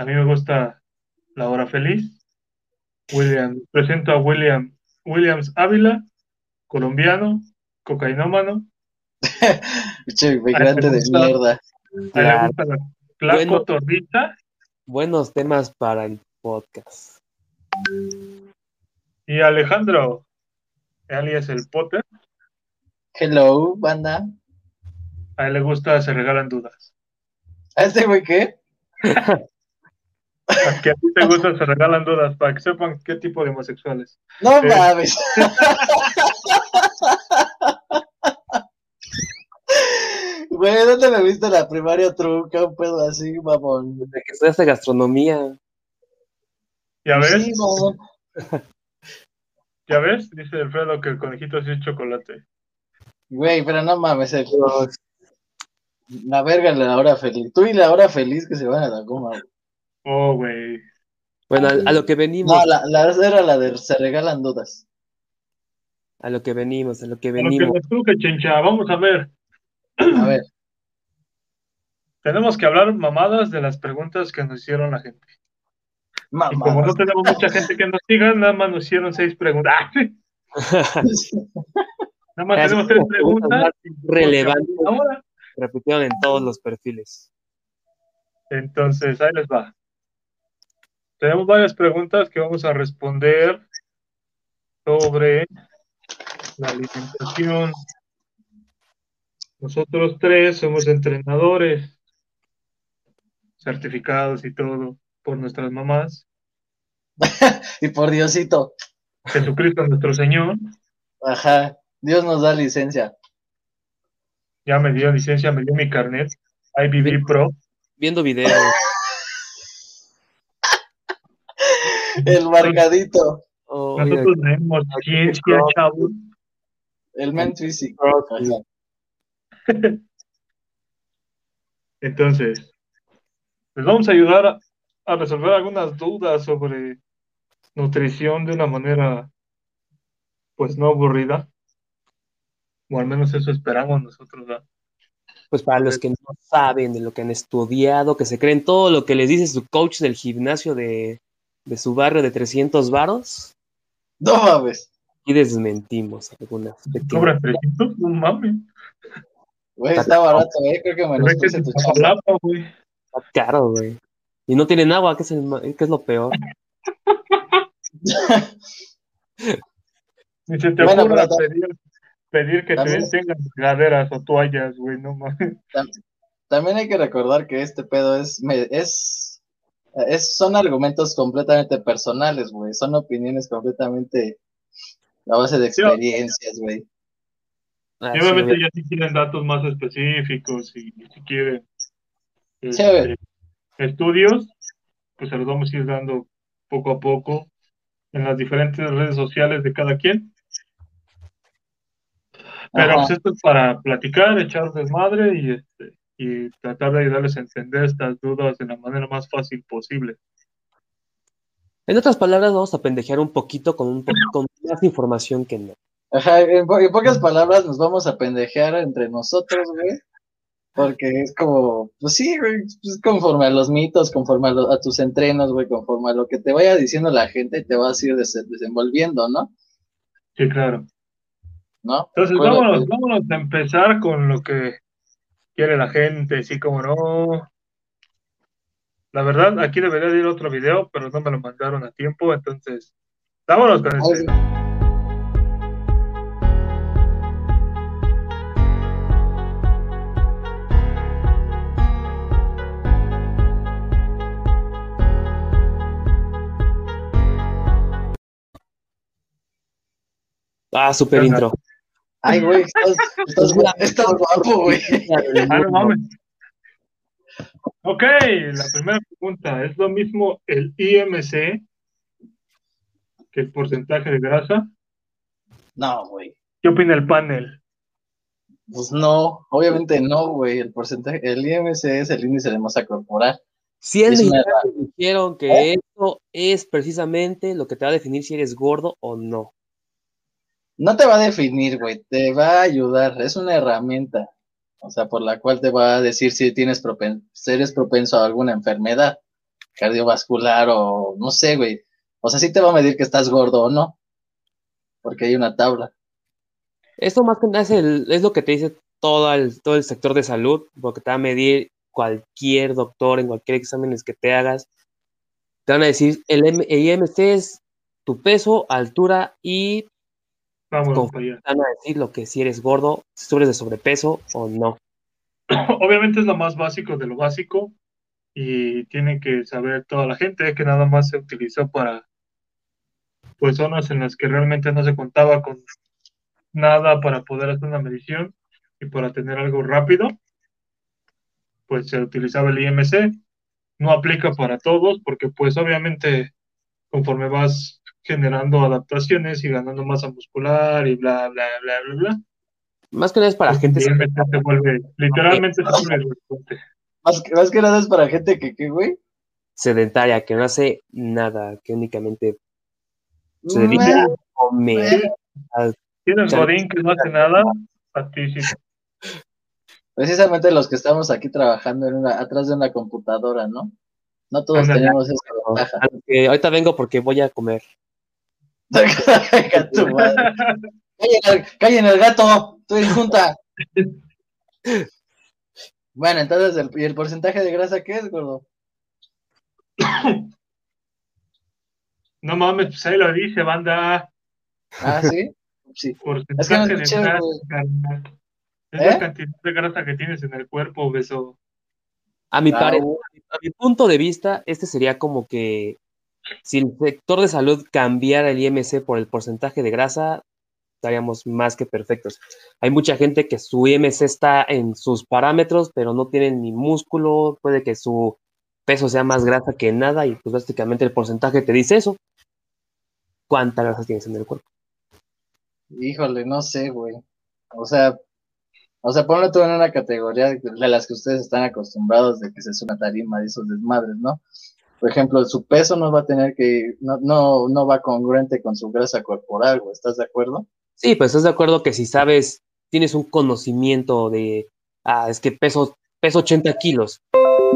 A mí me gusta La Hora Feliz. William, presento a William Williams Ávila, colombiano, cocainómano. Che, migrante de mierda. A él le gusta la Flaco Bueno. Buenos temas para el podcast. y Alejandro, alias el Potter. Hello, banda. A él le gusta Se Regalan Dudas. ¿A este güey qué? Que a ti te gusta Se Regalan Dudas, para que sepan qué tipo de homosexuales. No Eh. mames. Güey, ¿dónde me viste la primaria truca? Un pedo así, mamón. De que estudiaste gastronomía. ¿Ya ves? Sí, mamón. ¿Ya ves? Dice Alfredo que el conejito sí es chocolate. Güey, pero no mames. el- La verga la hora feliz. Tú y la hora feliz que se van a la goma. güey. Oh, güey. Bueno, a, a lo que venimos, No, la, la era la de se regalan dudas. a lo que venimos, a lo que A lo que venimos. nos chencha. Vamos a ver. A ver, Tenemos que hablar mamadas de las preguntas que nos hicieron la gente. Y como no tenemos mucha gente que nos siga, nada más nos hicieron seis preguntas. Nada más tenemos tres preguntas relevantes. Ahora. Repitieron en todos los perfiles. Entonces, ahí les va. Tenemos varias preguntas que vamos a responder sobre la alimentación. Nosotros tres somos entrenadores, certificados y todo por nuestras mamás. Y por Diosito. Jesucristo nuestro Señor Ajá. Dios nos da licencia. ya me dio licencia, me dio mi carnet, IBB Pro. Viendo videos. El marcadito. oh, Nosotros tenemos ciencia, chavos. El men físico. Entonces, les vamos a ayudar a, a resolver algunas dudas sobre nutrición de una manera, pues no aburrida. O al menos eso esperamos nosotros, ¿verdad? pues para los que no saben de lo que han estudiado, que se creen todo lo que les dice su coach del gimnasio de, de su barrio de 300 varos, No mames. y desmentimos algunas. Cobran 300, no mames. Güey, está barato, eh. Creo que me lo puse tu güey. Está caro, güey. Y no tienen agua, que es, el, que es lo peor. Ni se te Bueno, ocurra pedir, pedir que te También- tengan regaderas o toallas, güey, no mames. También hay que recordar que este pedo es, me- es, es, son argumentos completamente personales, güey. Son opiniones completamente a base de Sí, experiencias, güey. Ah, sí, obviamente ya si quieren datos más específicos y si quieren Sí, este, estudios, pues se los vamos a ir dando poco a poco en las diferentes redes sociales de cada quien. Pero Ajá. pues esto es para platicar, echar desmadre y, este, y tratar de ayudarles a entender estas dudas de la manera más fácil posible. En otras palabras, vamos a pendejear un poquito con, un po- con más información que no. Ajá, en, po- en pocas palabras nos vamos a pendejear entre nosotros, güey. Porque es como, pues sí, güey, pues conforme a los mitos, conforme a, lo- a tus entrenos, güey, conforme a lo que te vaya diciendo la gente, te vas a ir des- desenvolviendo, ¿no? Sí, claro. ¿No? Entonces, vámonos, vámonos a empezar con lo que quiere la gente, así como no. La verdad, aquí debería de ir otro video, pero no me lo mandaron a tiempo, entonces, vámonos con este. Ah, super intro. Ay, güey, estás, estás, gu- estás guapo, güey. Ah, no mames. Ok, la primera pregunta, ¿es lo mismo el IMC que el porcentaje de grasa? No, güey. ¿Qué opina el panel? Pues no, obviamente no, güey. El porcentaje, el IMC es el índice de masa corporal. Si es dijeron que esto es precisamente lo que te va a definir si eres gordo o no. No te va a definir, güey, te va a ayudar, es una herramienta, o sea, por la cual te va a decir si tienes propen si eres propenso a alguna enfermedad. cardiovascular o no sé, güey. O sea, sí te va a medir que estás gordo o no, porque hay una tabla. Esto más que nada es, el- es lo que te dice todo el, todo el sector de salud, porque te va a medir cualquier doctor en cualquier exámenes que te hagas. Te van a decir, el, M- el IMC es tu peso, altura y Vamos van a decir lo que si eres gordo, si tú eres de sobrepeso o no. Obviamente es lo más básico de lo básico y tiene que saber toda la gente que nada más se utilizó para pues zonas en las que realmente no se contaba con nada para poder hacer una medición y para tener algo rápido, pues se utilizaba el IMC. No aplica para todos porque pues obviamente conforme vas generando adaptaciones y ganando masa muscular y bla, bla, bla, bla, bla, Más que nada es para pues, gente se vuelve, literalmente se vuelve irrelevante. Más que, más que nada es para gente que, ¿qué, güey? sedentaria, que no hace nada, que únicamente se dedica a comer. Tienes. Godín que no hace nada, a ti sí. Precisamente los que estamos aquí trabajando en una, atrás de una computadora, ¿no? No todos tenemos esa ventaja. Ahorita vengo porque voy a comer. Venga, tu madre. Callen al, callen al gato, estoy en junta. Bueno, entonces, el, ¿y el porcentaje de grasa qué es, gordo? No mames, pues ahí lo dice, banda. Ah, sí. Sí. Porcentaje Es que no de escuché, grasa, carnal. Es ¿Eh? la cantidad de grasa que tienes en el cuerpo, beso. A mi, Ah, pare- a mi punto de vista, este sería como que si el sector de salud cambiara el IMC por el porcentaje de grasa, estaríamos más que perfectos. Hay mucha gente que su IMC está en sus parámetros, pero no tienen ni músculo, puede que su peso sea más grasa que nada y pues básicamente el porcentaje te dice eso. ¿Cuánta grasa tienes en el cuerpo? Híjole, no sé, güey. O sea, o sea, ponlo tú en una categoría de las que ustedes están acostumbrados de que se es una tarima de esos desmadres, ¿no? Por ejemplo, su peso no va a tener que, no, no, no va congruente con su grasa corporal, güey, ¿estás de acuerdo? Sí, pues estás de acuerdo que si sabes, tienes un conocimiento de, ah, es que peso, peso 80 kilos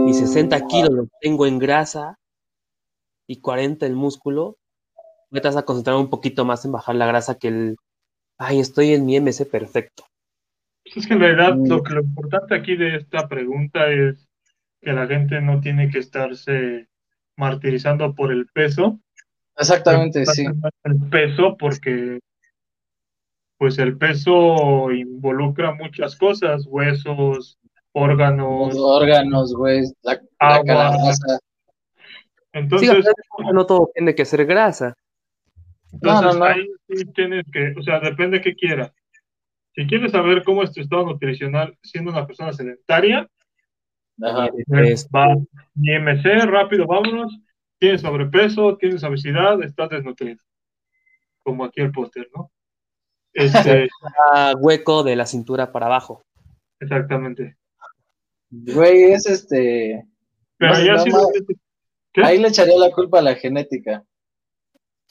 y 60 kilos lo tengo en grasa y 40 el músculo, me vas a concentrar un poquito más en bajar la grasa que el, ay, estoy en mi MC perfecto. Pues es que en realidad Mm. lo, que, lo importante aquí de esta pregunta es que la gente no tiene que estarse martirizando por el peso. Exactamente, sí. El peso porque pues el peso involucra muchas cosas, huesos, Los órganos, órganos, güey, la, la Agua. calabaza. Sí, entonces, de no todo tiene que ser grasa. entonces No, no, no. ahí sí tienes que, o sea, depende qué quieras. Si quieres saber cómo es tu estado nutricional siendo una persona sedentaria, Ajá. Es- va IMC, rápido, vámonos. Tienes sobrepeso, tienes obesidad, estás desnutrido. Como aquí el póster, ¿no? Este, hueco de la cintura para abajo. exactamente. Güey, es este. Pero No, ya no, sí no. ¿Qué? Ahí le echaría la culpa a la genética.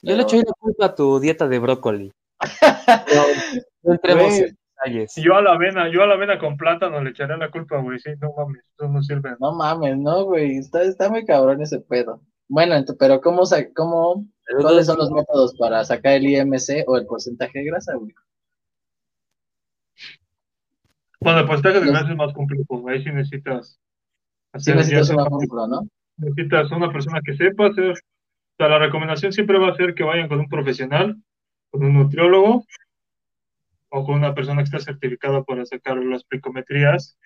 Yo le echo ahí la culpa a tu dieta de brócoli. No, entremos Güey. Detalles. Yo a la avena, yo a la avena con plátano le echaré la culpa, güey. Sí, no mames, eso no sirve. No mames, no, güey. Está, está muy cabrón ese pedo. Bueno, pero ¿cómo, cómo, ¿cuáles son los métodos para sacar el IMC o el porcentaje de grasa, güey? Bueno, el porcentaje de grasa es más complejo. Ahí sí necesitas Sí hacer, necesitas una fórmula, ¿no? necesitas una persona que sepa hacer. O sea, la recomendación siempre va a ser que vayan con un profesional, con un nutriólogo o con una persona que está certificada para sacar las plicometrías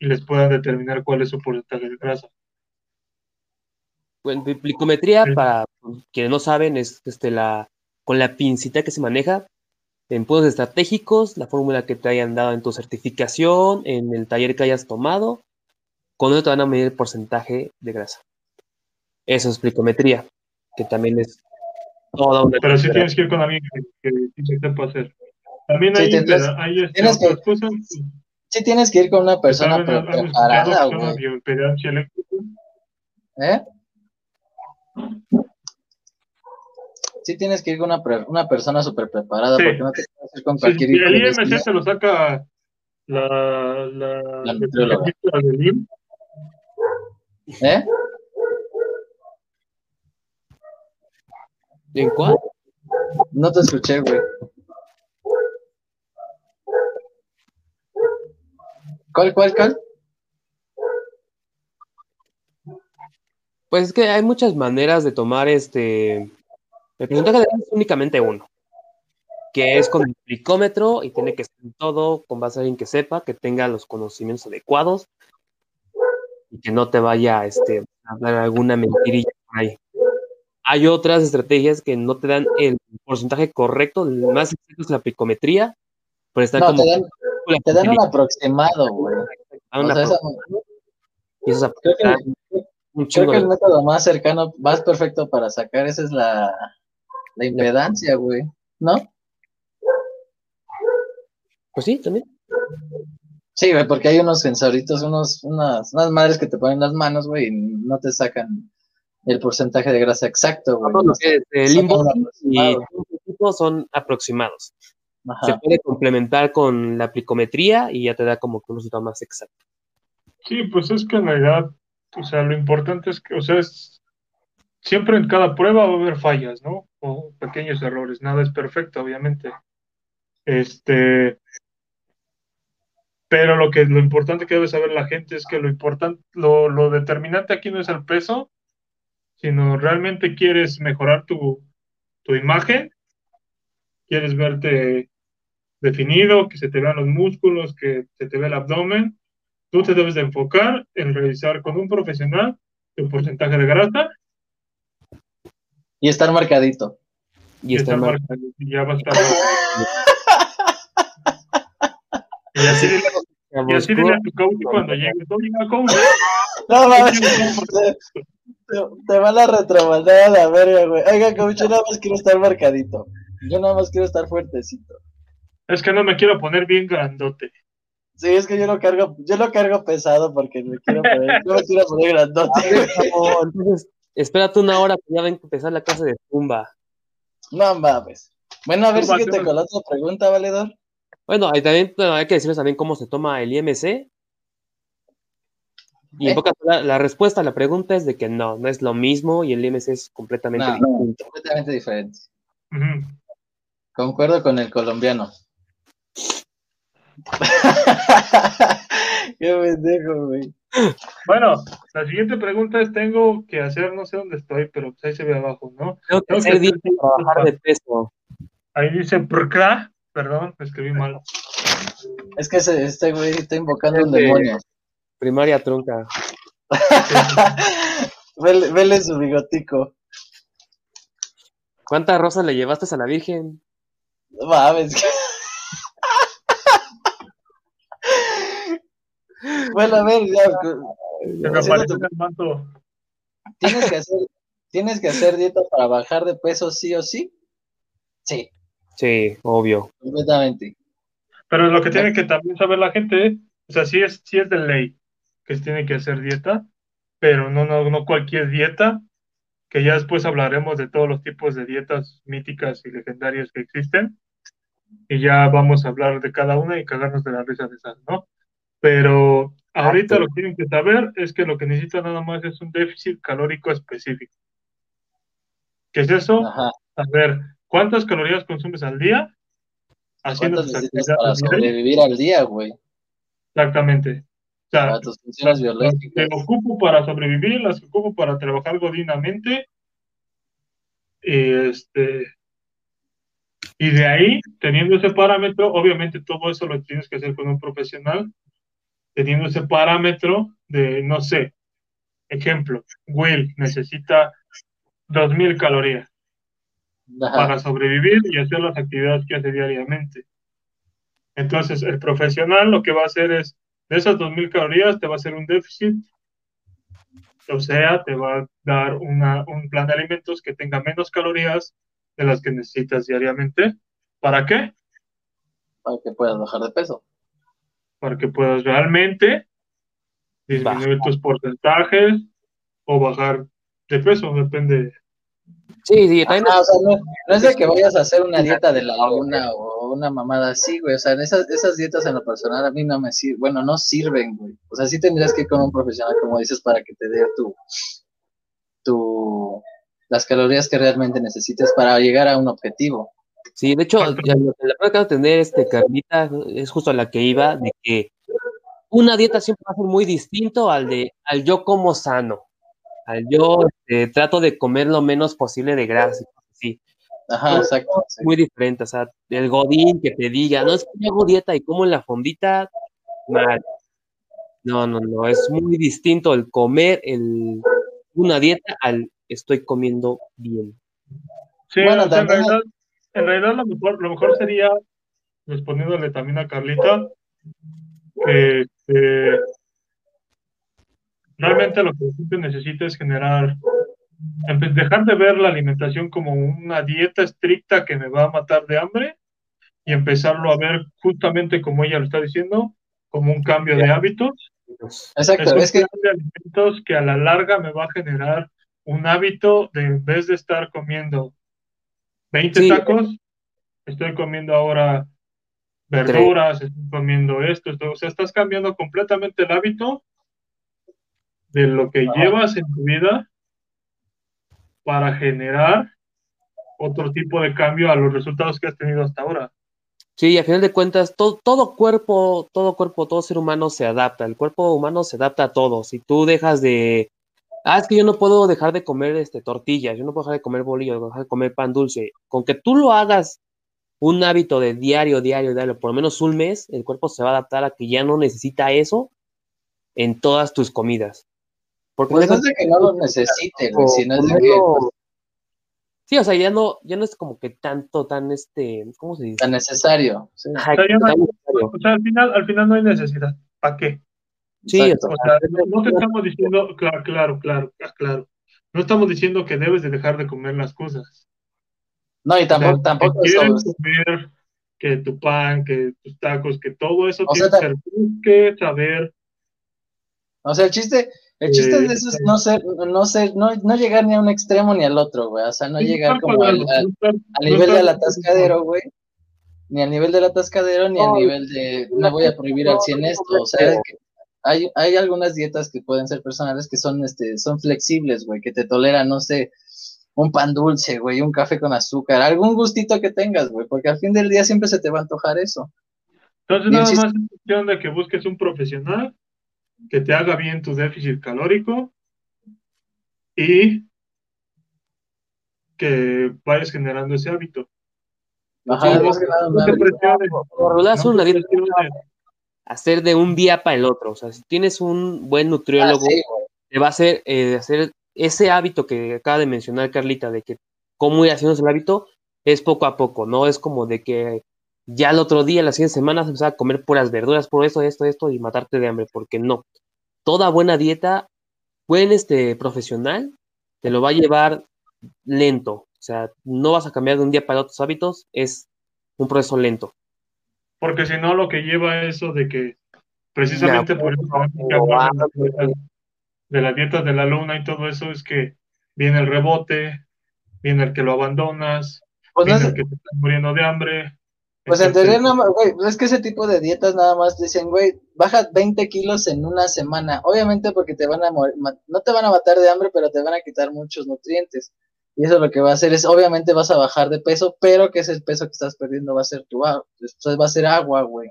y les puedan determinar cuál es su porcentaje de grasa. Bueno, plicometría, Sí. para quienes no saben, es este, la, con la pincita que se maneja en puntos estratégicos, la fórmula que te hayan dado en tu certificación, en el taller que hayas tomado, con eso te van a medir el porcentaje de grasa. Eso es plicometría, que también es toda una... Pero sí tienes que ir con alguien que, que, sí se sepa hacer. También hay, sí, hay tienes que, cosas sí tienes que ir con una persona preparada, güey. ¿Eh? Sí tienes que ir con una, una persona súper preparada, porque no te puedes ir con cualquier... Sí, el IMC se lo saca la... La, la, la ¿Eh? ¿En cuál? No te escuché, güey. ¿Cuál, cuál, cuál? Pues es que hay muchas maneras de tomar este. El porcentaje de es únicamente uno, que es con el plicómetro y tiene que ser todo con base a alguien que sepa, que tenga los conocimientos adecuados y que no te vaya este, a dar alguna mentirilla por ahí. Hay otras estrategias que no te dan el porcentaje correcto, el más exacto es la picometría, pero está No, como. te dan, te dan un aproximado, güey. Ah, una O sea, esa- creo que- aproximar un Creo chingo que el método más cercano, más perfecto para sacar esa es la, la impedancia, güey. ¿No? Pues sí, también. Sí, güey, porque hay unos sensoritos, unos, unas, unas madres que te ponen las manos, güey, y no te sacan el porcentaje de grasa exacto, güey. Es el Son limbo y son aproximados. Se puede complementar con la plicometría y ya te da como que un resultado más exacto. Sí, pues es que en realidad, o sea, lo importante es que, o sea, es, siempre en cada prueba va a haber fallas, ¿no? O pequeños errores, nada es perfecto, obviamente. Este, pero lo que, lo importante que debe saber la gente es que lo importante, lo, lo determinante aquí no es el peso, sino realmente quieres mejorar tu, tu imagen, quieres verte definido, que se te vean los músculos, que se te vea el abdomen, tú te debes de enfocar en revisar con un profesional tu porcentaje de grasa Y estar marcadito. Y estar mal. marcado, y ya va a estar. y así dile, y así dile a tu coach cuando llegues, oiga, coach, No mames, te, te- te van a retromandar a la verga, güey. Oiga, coach, yo nada más quiero estar marcadito. Yo nada más quiero estar fuertecito. Es que no me quiero poner bien grandote. Sí, es que yo lo cargo, yo lo cargo pesado porque me quiero poner, yo me quiero poner grandote. No, entonces, espérate una hora que ya ven a empezar la clase de zumba. No mames. Bueno, a ver, vas, síguete tú con la otra pregunta, valedor. Bueno, hay, también, bueno, hay que decirles también cómo se toma el IMC. Y en ¿Eh? pocas palabras, la respuesta a la pregunta es de que no, no es lo mismo y el IMC es completamente No, distinto. Completamente diferente. Ujú. Concuerdo con el colombiano. Qué pendejo, güey. Bueno, la siguiente pregunta es, tengo que hacer, no sé dónde estoy, pero pues ahí se ve abajo, ¿no? Tengo que Tengo que hacer hacer dieta para bajar de peso. Ahí dice, "Prcra", perdón, escribí mal. Es que ese- este güey está invocando un demonio. Primaria trunca. Vele, vele su bigotico. ¿Cuántas rosas le llevaste a la Virgen? No mames. bueno, a ver, ya. Se me Haciendo apareció tu- en el manto. ¿Tienes que hacer, ¿Tienes que hacer dieta para bajar de peso sí o sí? Sí, Sí, obvio. completamente. Pero lo que tiene que también saber la gente, o sea, sí es, sí es de ley que se tiene que hacer dieta, pero no, no, no cualquier dieta, que ya después hablaremos de todos los tipos de dietas míticas y legendarias que existen, y ya vamos a hablar de cada una y cagarnos de la risa de esas, ¿no? Pero ahorita lo que tienen que saber es que lo que necesitan nada más es un déficit calórico específico. ¿Qué es eso? Ajá. A ver, ¿cuántas calorías consumes al día? Haciendo ¿Cuántas tus necesitas para sobrevivir al día, güey? Exactamente. O sea, Para tus funciones las que ocupo para sobrevivir, las que ocupo para trabajar godinamente. Y este. Y de ahí, teniendo ese parámetro, obviamente todo eso lo tienes que hacer con un profesional, teniendo ese parámetro de, no sé, ejemplo, Will necesita 2000 calorías Ajá. para sobrevivir y hacer las actividades que hace diariamente. Entonces, el profesional lo que va a hacer es, de esas 2.000 calorías, te va a hacer un déficit, o sea, te va a dar una- un plan de alimentos que tenga menos calorías de las que necesitas diariamente. ¿Para qué? Para que puedas bajar de peso. Para que puedas realmente disminuir tus porcentajes o bajar de peso, depende. Sí, sí, también o sea, no, no es de que vayas a hacer una dieta de la luna o una mamada así, güey. O sea, esas, esas dietas en lo personal a mí no me sirven. Bueno, no sirven, güey. O sea, sí tendrías que ir con un profesional, como dices, para que te dé tu, tu, las calorías que realmente necesites para llegar a un objetivo. Sí, de hecho, ya lo que la prueba de tener este Carlita es justo a la que iba, de que una dieta siempre va a ser muy distinto al de al yo como sano, al yo este, trato de comer lo menos posible de grasa, sí. Ajá, exacto. sí. Muy diferente, o sea, el godín que te diga, no es que yo hago dieta y como en la fondita, mal. No, no, no, es muy distinto el comer el, una dieta al estoy comiendo bien. Sí, Bueno, o sea, en también- realidad, en realidad lo mejor, lo mejor sería, respondiéndole también a Carlita, que este, realmente lo que la gente necesita es generar, dejar de ver la alimentación como una dieta estricta que me va a matar de hambre y empezarlo a ver justamente como ella lo está diciendo, como un cambio de hábitos. Es Exacto, es que de alimentos que a la larga me va a generar un hábito de en vez de estar comiendo 20 Sí. tacos, estoy comiendo ahora verduras, estoy comiendo esto, esto, o sea, estás cambiando completamente el hábito de lo que llevas en tu vida para generar otro tipo de cambio a los resultados que has tenido hasta ahora. Sí, y a final de cuentas, todo, todo cuerpo, todo cuerpo, todo ser humano se adapta. El cuerpo humano se adapta a todo. Si tú dejas de, ah, es que yo no puedo dejar de comer este tortillas, yo no puedo dejar de comer bolillos, dejar de comer pan dulce. Con que tú lo hagas un hábito de diario, diario, diario, por lo menos un mes, el cuerpo se va a adaptar a que ya no necesita eso en todas tus comidas. Porque pues no es de que no lo necesite, sino es de que pues, Sí, o sea, ya no, ya no es como que tanto, tan este, ¿cómo se dice? tan necesario. sí. Ajá, O sea, ya no hay- tan necesario. O sea, al final, al final no hay necesidad. ¿Para qué? Sí. O sea, no, no te estamos diciendo, claro, claro, claro, claro. No estamos diciendo que debes de dejar de comer las cosas. No, y O sea, tampoco, si tampoco quieres sobre- comer que tu pan, que tus tacos, que todo eso O tiene sea, que saber O sea, el chiste, el chiste Eh, de eso es no ser, no ser, no, no llegar ni a un extremo ni al otro, güey. O sea, no llegar como al, al- al nivel del atascadero, güey. Ni al nivel del atascadero, ni al nivel de no voy a prohibir al 100 esto. O sea, es que hay, hay algunas dietas que pueden ser personales que son, este, son flexibles, güey, que te toleran, no sé, un pan dulce, güey, un café con azúcar, algún gustito que tengas, güey, porque al fin del día siempre se te va a antojar eso. Entonces, nada chiste- más es cuestión de que busques un profesional que te haga bien tu déficit calórico y que vayas generando ese hábito. Ajá, Sí, es más que nada un No te. Por no presiones. Hacer de un día para el otro. O sea, si tienes un buen Ah, nutriólogo, sí, güey. te va a hacer eh, hacer ese hábito que acaba de mencionar Carlita, de que cómo ir haciendo el hábito, es poco a poco, no es como de que ya el otro día, la siguiente semana, se empezar a comer puras verduras, por esto, esto, esto, y matarte de hambre, porque no. Toda buena dieta, buen este profesional, te lo va a llevar lento. O sea, no vas a cambiar de un día para otro tus hábitos, es un proceso lento. Porque si no, lo que lleva a eso de que precisamente por eso hablamos de, las dietas- de la luna y todo eso es que viene el rebote, viene el que lo abandonas, Pues, no viene es- el que te está muriendo de hambre. pues en teoría, no, güey, es que ese tipo de dietas nada más dicen, güey, baja 20 kilos en una semana. Obviamente porque te van a morir, no te van a matar de hambre, pero te van a quitar muchos nutrientes. Y eso lo que va a hacer es, obviamente vas a bajar de peso, pero que ese peso que estás perdiendo va a ser tu agua, va a ser agua, güey.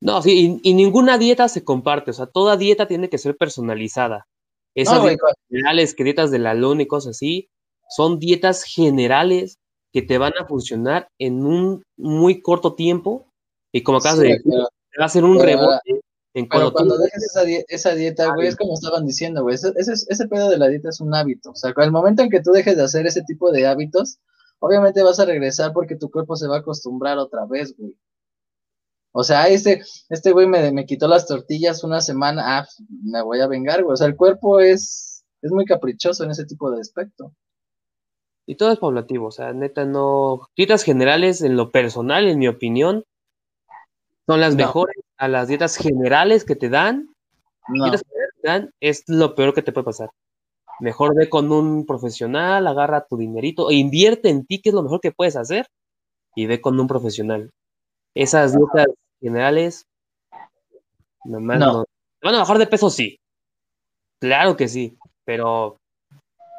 No, sí, y, y ninguna dieta se comparte, o sea, toda dieta tiene que ser personalizada. Esas No, güey, dietas generales, que dietas de la luna y cosas así, son dietas generales que te van a funcionar en un muy corto tiempo y como acabas sí, de decir, te va a hacer un pero- rebote en Pero cuando cuando tú... dejes esa, die- esa dieta, güey, es como estaban diciendo, güey, ese, ese, ese pedo de la dieta es un hábito. O sea, el momento en que tú dejes de hacer ese tipo de hábitos, obviamente vas a regresar porque tu cuerpo se va a acostumbrar otra vez, güey. O sea, este, este güey me, me quitó las tortillas una semana, ah, pues, me voy a vengar, güey. O sea, el cuerpo es, es muy caprichoso en ese tipo de aspecto. Y todo es paulatativo, o sea, neta, no... Dietas generales, en lo personal, en mi opinión, son las No. mejores a las dietas generales que te dan No, Dietas generales que te dan, es lo peor que te puede pasar. Mejor ve con un profesional, agarra tu dinerito e invierte en ti, que es lo mejor que puedes hacer, y ve con un profesional. Esas dietas generales, nomás No. no. ¿Te van a bajar de peso? Sí. Claro que sí, pero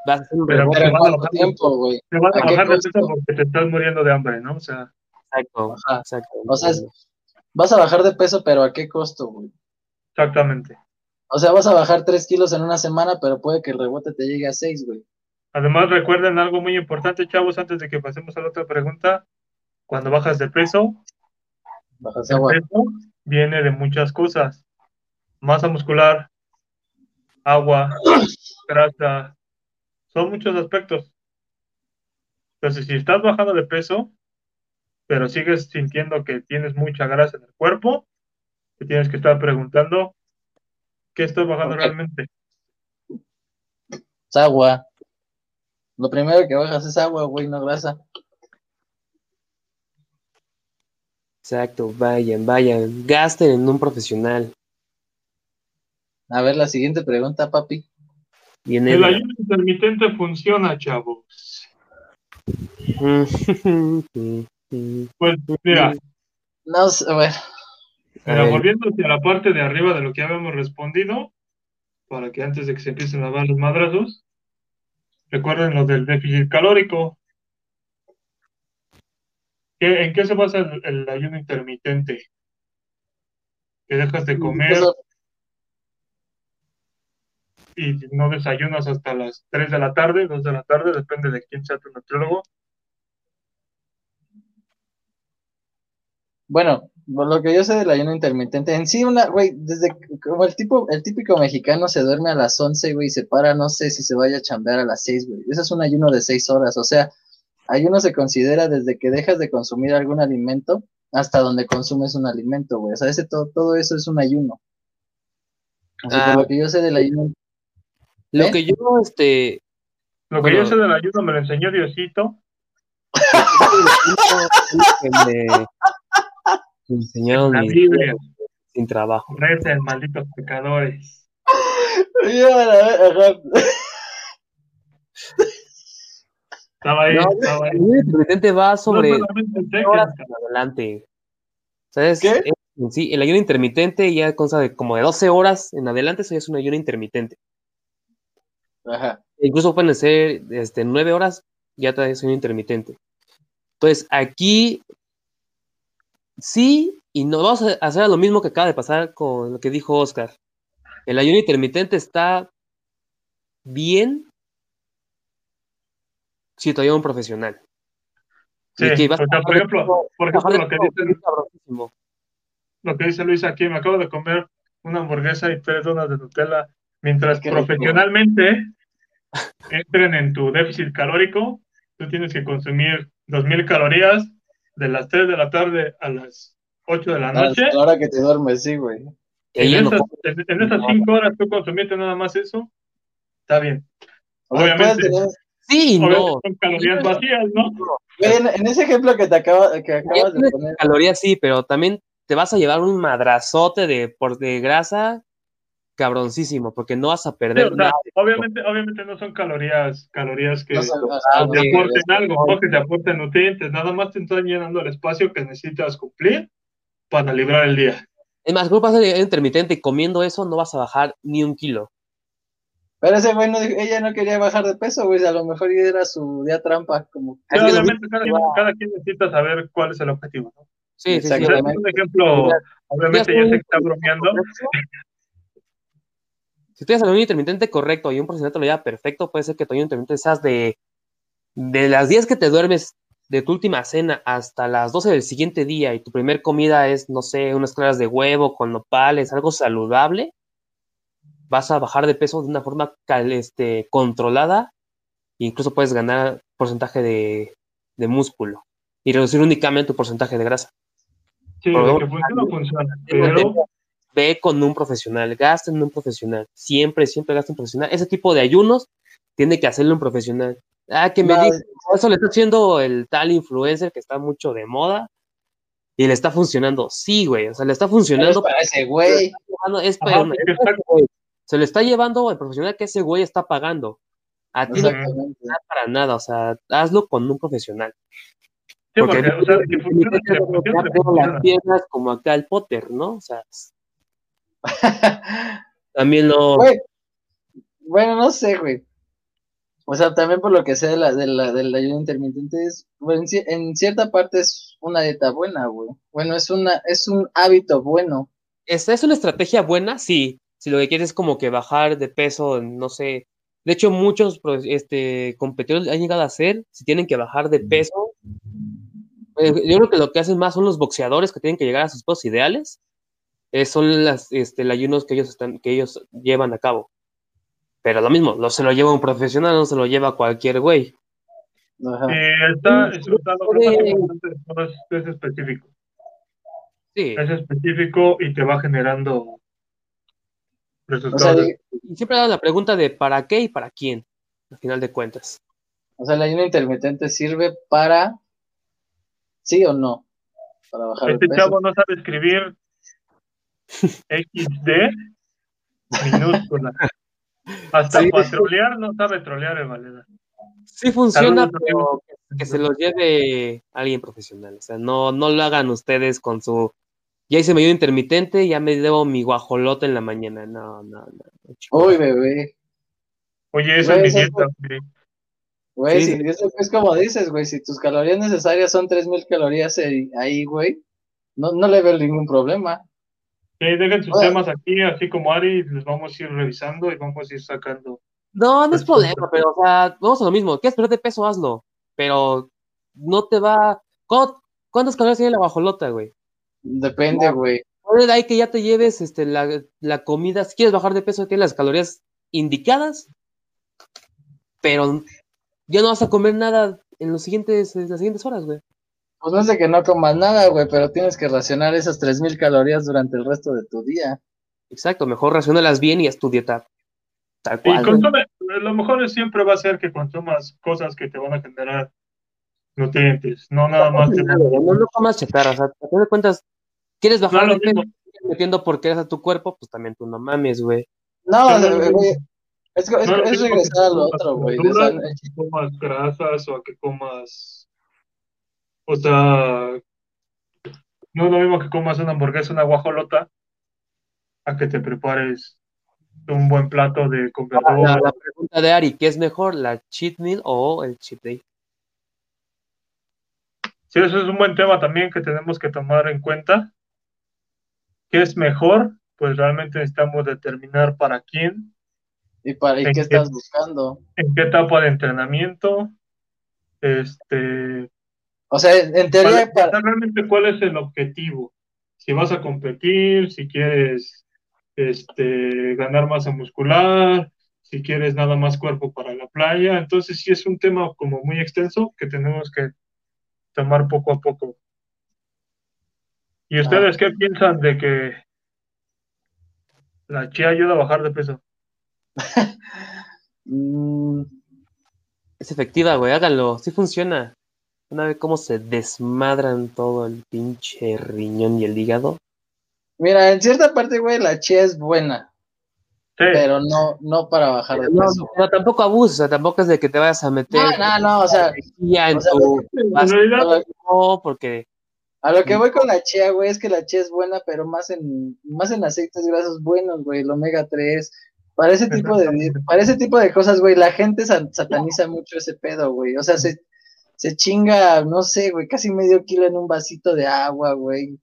vas a hacer un Pero- van a bajar de- tiempo, güey. Te van a ¿A qué bajar de peso porque te estás muriendo de hambre, ¿no? O sea, Exacto, Ajá. exacto. O sea, es- vas a bajar de peso, pero ¿a qué costo, güey? exactamente. O sea, vas a bajar 3 kilos en una semana, pero puede que el rebote te llegue a 6, güey. Además, recuerden algo muy importante, chavos, antes de que pasemos a la otra pregunta. Cuando bajas de peso, Bajas el agua. peso viene de muchas cosas. Masa muscular, agua, grasa, son muchos aspectos. Entonces, si estás bajando de peso, pero sigues sintiendo que tienes mucha grasa en el cuerpo, te tienes que estar preguntando, ¿qué estoy bajando realmente? Es agua. Lo primero que bajas es agua, güey, no grasa. Exacto, vayan, vayan, gasten en un profesional. A ver, la siguiente pregunta, papi. Viene El ayuno intermitente funciona, chavos. Pues mira, No sé, mira, ver. volviendo hacia la parte de arriba de lo que habíamos respondido, para que antes de que se empiecen a dar los madrazos, recuerden lo del déficit calórico. ¿Qué- ¿En qué se basa el, el ayuno intermitente? Que dejas de comer Eso- y no desayunas hasta las 3 de la tarde, 2 de la tarde, depende de quién sea tu nutriólogo. Bueno, por lo que yo sé del ayuno intermitente, en sí, una, güey, desde que- como el tipo, el típico mexicano se duerme a las 11, güey, y se para, no sé si se vaya a chambear a las 6, güey. Ese es un ayuno de 6 horas, o sea, ayuno se considera desde que dejas de consumir algún alimento hasta donde consumes un alimento, güey. O sea, ese todo, todo eso es un ayuno. O sea, Ah. por lo que yo sé del ayuno, Lo ¿Eh? que yo, este, Lo que Bueno. yo sé del ayuno me lo enseñó Diosito. que me me enseñaron La mis- Biblia. sin trabajo. Recen, malditos pecadores. Ya, a ver, ajá. Estaba ahí, No, estaba ahí. El ayuno intermitente va sobre No horas en adelante. ¿Sabes? ¿Qué? Sí, el ayuno intermitente ya consta de como de 12 horas en adelante, eso ya es un ayuno intermitente. Ajá. Incluso pueden ser este, 9 horas, ya te es un intermitente. Entonces, aquí sí y no. Vamos a hacer lo mismo que acaba de pasar con lo que dijo Oscar. El ayuno intermitente está bien si te ayuda un profesional. Sí, que vas a- por ejemplo, por ejemplo lo que dice, lo que dice Luis aquí, me acabo de comer una hamburguesa y tres donas de Nutella, mientras Qué rico. profesionalmente entren en tu déficit calórico, tú tienes que consumir 2000 calorías de las 3 de la tarde a las 8 de la noche. A la hora que te duermes, sí, güey. En no esas, en, en esas cinco horas tú consumiste nada más eso, está bien. Obviamente. Sí y no. Obviamente son calorías vacías, ¿no? En, en ese ejemplo que te acaba, que acabas de poner, calorías sí, pero también te vas a llevar un madrazote de, por, de grasa cabroncísimo, porque no vas a Sí, perder o sea, nada. obviamente, obviamente no son calorías, calorías que no te aporten algo, que te aporten nutrientes, nada más te están llenando el espacio que necesitas cumplir para librar el día. Es más, culpa de intermitente y comiendo eso no vas a bajar ni un kilo. Pero ese güey, no ella no quería bajar de peso, güey. A lo mejor era su día trampa, como. Pero obviamente cada, quien- cada quien necesita saber cuál es el objetivo. ¿no? Sí, sí, sí. Ejemplo, obviamente yo sé que está bromeando, Si tú el ayuno intermitente correcto y un te lo lleva perfecto, puede ser que tu ayuno intermitente seas de, de las 10 que te duermes de tu última cena hasta las 12 del siguiente día y tu primer comida es, no sé, unas claras de huevo con nopales, algo saludable, vas a bajar de peso de una forma cal- este, controlada e incluso puedes ganar porcentaje de, de músculo y reducir únicamente tu porcentaje de grasa. sí, Pero- de que funciona, funciona, pero ve con un profesional, gasta en un profesional, siempre, siempre gasta en un profesional. Ese tipo de ayunos tiene que hacerlo un profesional. Ah, que me No, diga, eso le está haciendo el tal influencer que está mucho de moda y le está funcionando. Sí, güey, o sea, le está funcionando. para ese güey. es Ajá, para- porque es para ese güey. Se le está llevando el profesional que ese güey está pagando. A ti no te da para nada, o sea, hazlo con un profesional. sí, porque, o sea, que funciona, que funciona, que las piernas como acá el Potter, ¿no? O sea, también no. Güey, bueno, no sé, güey. O sea, también por lo que sé de la, de la, del ayuno intermitente, es, bueno, en, ci- en cierta parte es una dieta buena, güey. Bueno, es una, es un hábito bueno. ¿Esta es una estrategia buena? Sí. Si lo que quieres es como que bajar de peso, no sé. De hecho, muchos pues, este, competidores han llegado a hacer, si tienen que bajar de peso. eh, yo creo que lo que hacen más son los boxeadores que tienen que llegar a sus pesos ideales. Eh, son las, este, el ayunos que ellos, están, que ellos llevan a cabo. Pero lo mismo, no se lo lleva un profesional, no se lo lleva cualquier güey. Ajá. Eh, está, es, está- es, es específico. Sí. Es específico y te va generando O resultados. sea, Y siempre da la pregunta de para qué y para quién, al final de cuentas. o sea, el ayuno intermitente sirve para, ¿sí o no? Para bajar este el peso. chavo no sabe escribir XD minúscula. Hasta Sí. para trolear no sabe trolear, eh, Valera. Sí funciona, Saludos, pero que, que se los lleve alguien profesional. O sea, no, no lo hagan ustedes con su. Ya hice medio intermitente, ya me debo mi guajolote en la mañana. No, no, no. Uy, bebé. Oye, esa Güey, es mi eso es dieta, güey. Güey, Sí. si eso es como dices, güey, si tus calorías necesarias son 3000 calorías ahí, ahí, güey, no, no le veo ningún problema. Sí, dejen sus Bueno. temas aquí, así como Ari, los vamos a ir revisando y vamos a ir sacando. No, no es problema, pero, o sea, vamos a lo mismo. ¿Quieres perder de peso? Hazlo. Pero no te va. ¿Cuánto- ¿Cuántas calorías tiene la guajolota, güey? Depende, güey. Puede de ahí que ya te lleves este, la, la comida. Si quieres bajar de peso, tienes las calorías indicadas, pero ya no vas a comer nada en los siguientes, en las siguientes horas, güey. Pues no es de que no comas nada, güey, pero tienes que racionar esas 3000 calorías durante el resto de tu día. Exacto, mejor racionalas bien y haz tu dieta tal Y cual. güey. consume, lo mejor siempre va a ser que consumas cosas que te van a generar nutrientes, no nada más te No, no, no comas chatarra, o sea, a fin de cuentas, quieres No bajar peso, mismo. sigues metiendo porquerías a tu cuerpo, pues también tú no mames, güey. No, No, no, no, güey, es, es, No es regresar a lo otro, güey. que comas grasas o a que comas, o sea, no es lo mismo que comas una hamburguesa, una guajolota, a que te prepares un buen plato de La, verduras. la pregunta de Ari, ¿qué es mejor, la cheat meal o el cheat day? Sí, eso es un buen tema también que tenemos que tomar en cuenta. ¿Qué es mejor? Pues realmente necesitamos determinar para quién, ¿Y, para, ¿Y ¿En qué qué? estás buscando? en qué etapa de entrenamiento, este, O sea, en teoría, para- para, realmente cuál es el objetivo. Si vas a competir, si quieres este, ganar masa muscular, si quieres nada más cuerpo para la playa. Entonces sí es un tema como muy extenso que tenemos que tomar poco a poco. ¿Y ustedes qué piensan de que la chía ayuda a bajar de peso? mm, Es efectiva, güey, háganlo, sí funciona. Una vez cómo se desmadran todo el pinche riñón y el hígado. mira, en cierta parte, güey, la chía es buena, Sí, pero no, no para bajar de No, peso. pero tampoco abuses, o sea, tampoco es de que te vayas a meter No, no, no, o sea, ya en o sea, tu realidad, no, porque A lo que voy con la chía, güey, es que la chía es buena, pero más en, más en aceites grasos buenos, güey, el omega 3. Para ese tipo de, para ese tipo de cosas, güey, la gente sa- sataniza mucho ese pedo, güey. O sea, se, se chinga, no sé, güey, casi medio kilo en un vasito de agua, güey.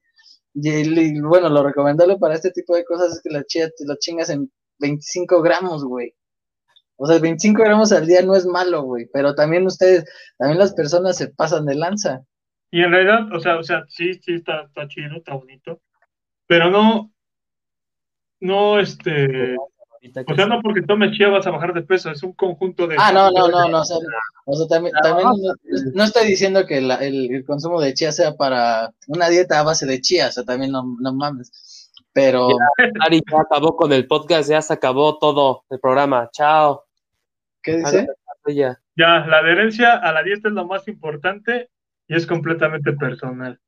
Y, bueno, lo recomendable para este tipo de cosas es que la chía te lo chingas en 25 gramos, güey. O sea, 25 gramos al día no es malo, güey, pero también ustedes, también las personas se pasan de lanza. y en realidad, o sea, o sea, sí, sí está, está chido, está bonito, pero no, no, este, o sea, no porque tomes chía vas a bajar de peso, es un conjunto de... Ah, no, no, no, no, o sea, o sea, también, también no. estoy diciendo que la- el, el consumo de chía sea para una dieta a base de chía, o sea, también no, no mames, pero Ari ya acabó con el podcast, ya se acabó todo el programa. Chao. ¿qué dice? Ya. Ya, la adherencia a la dieta es lo más importante y es completamente personal.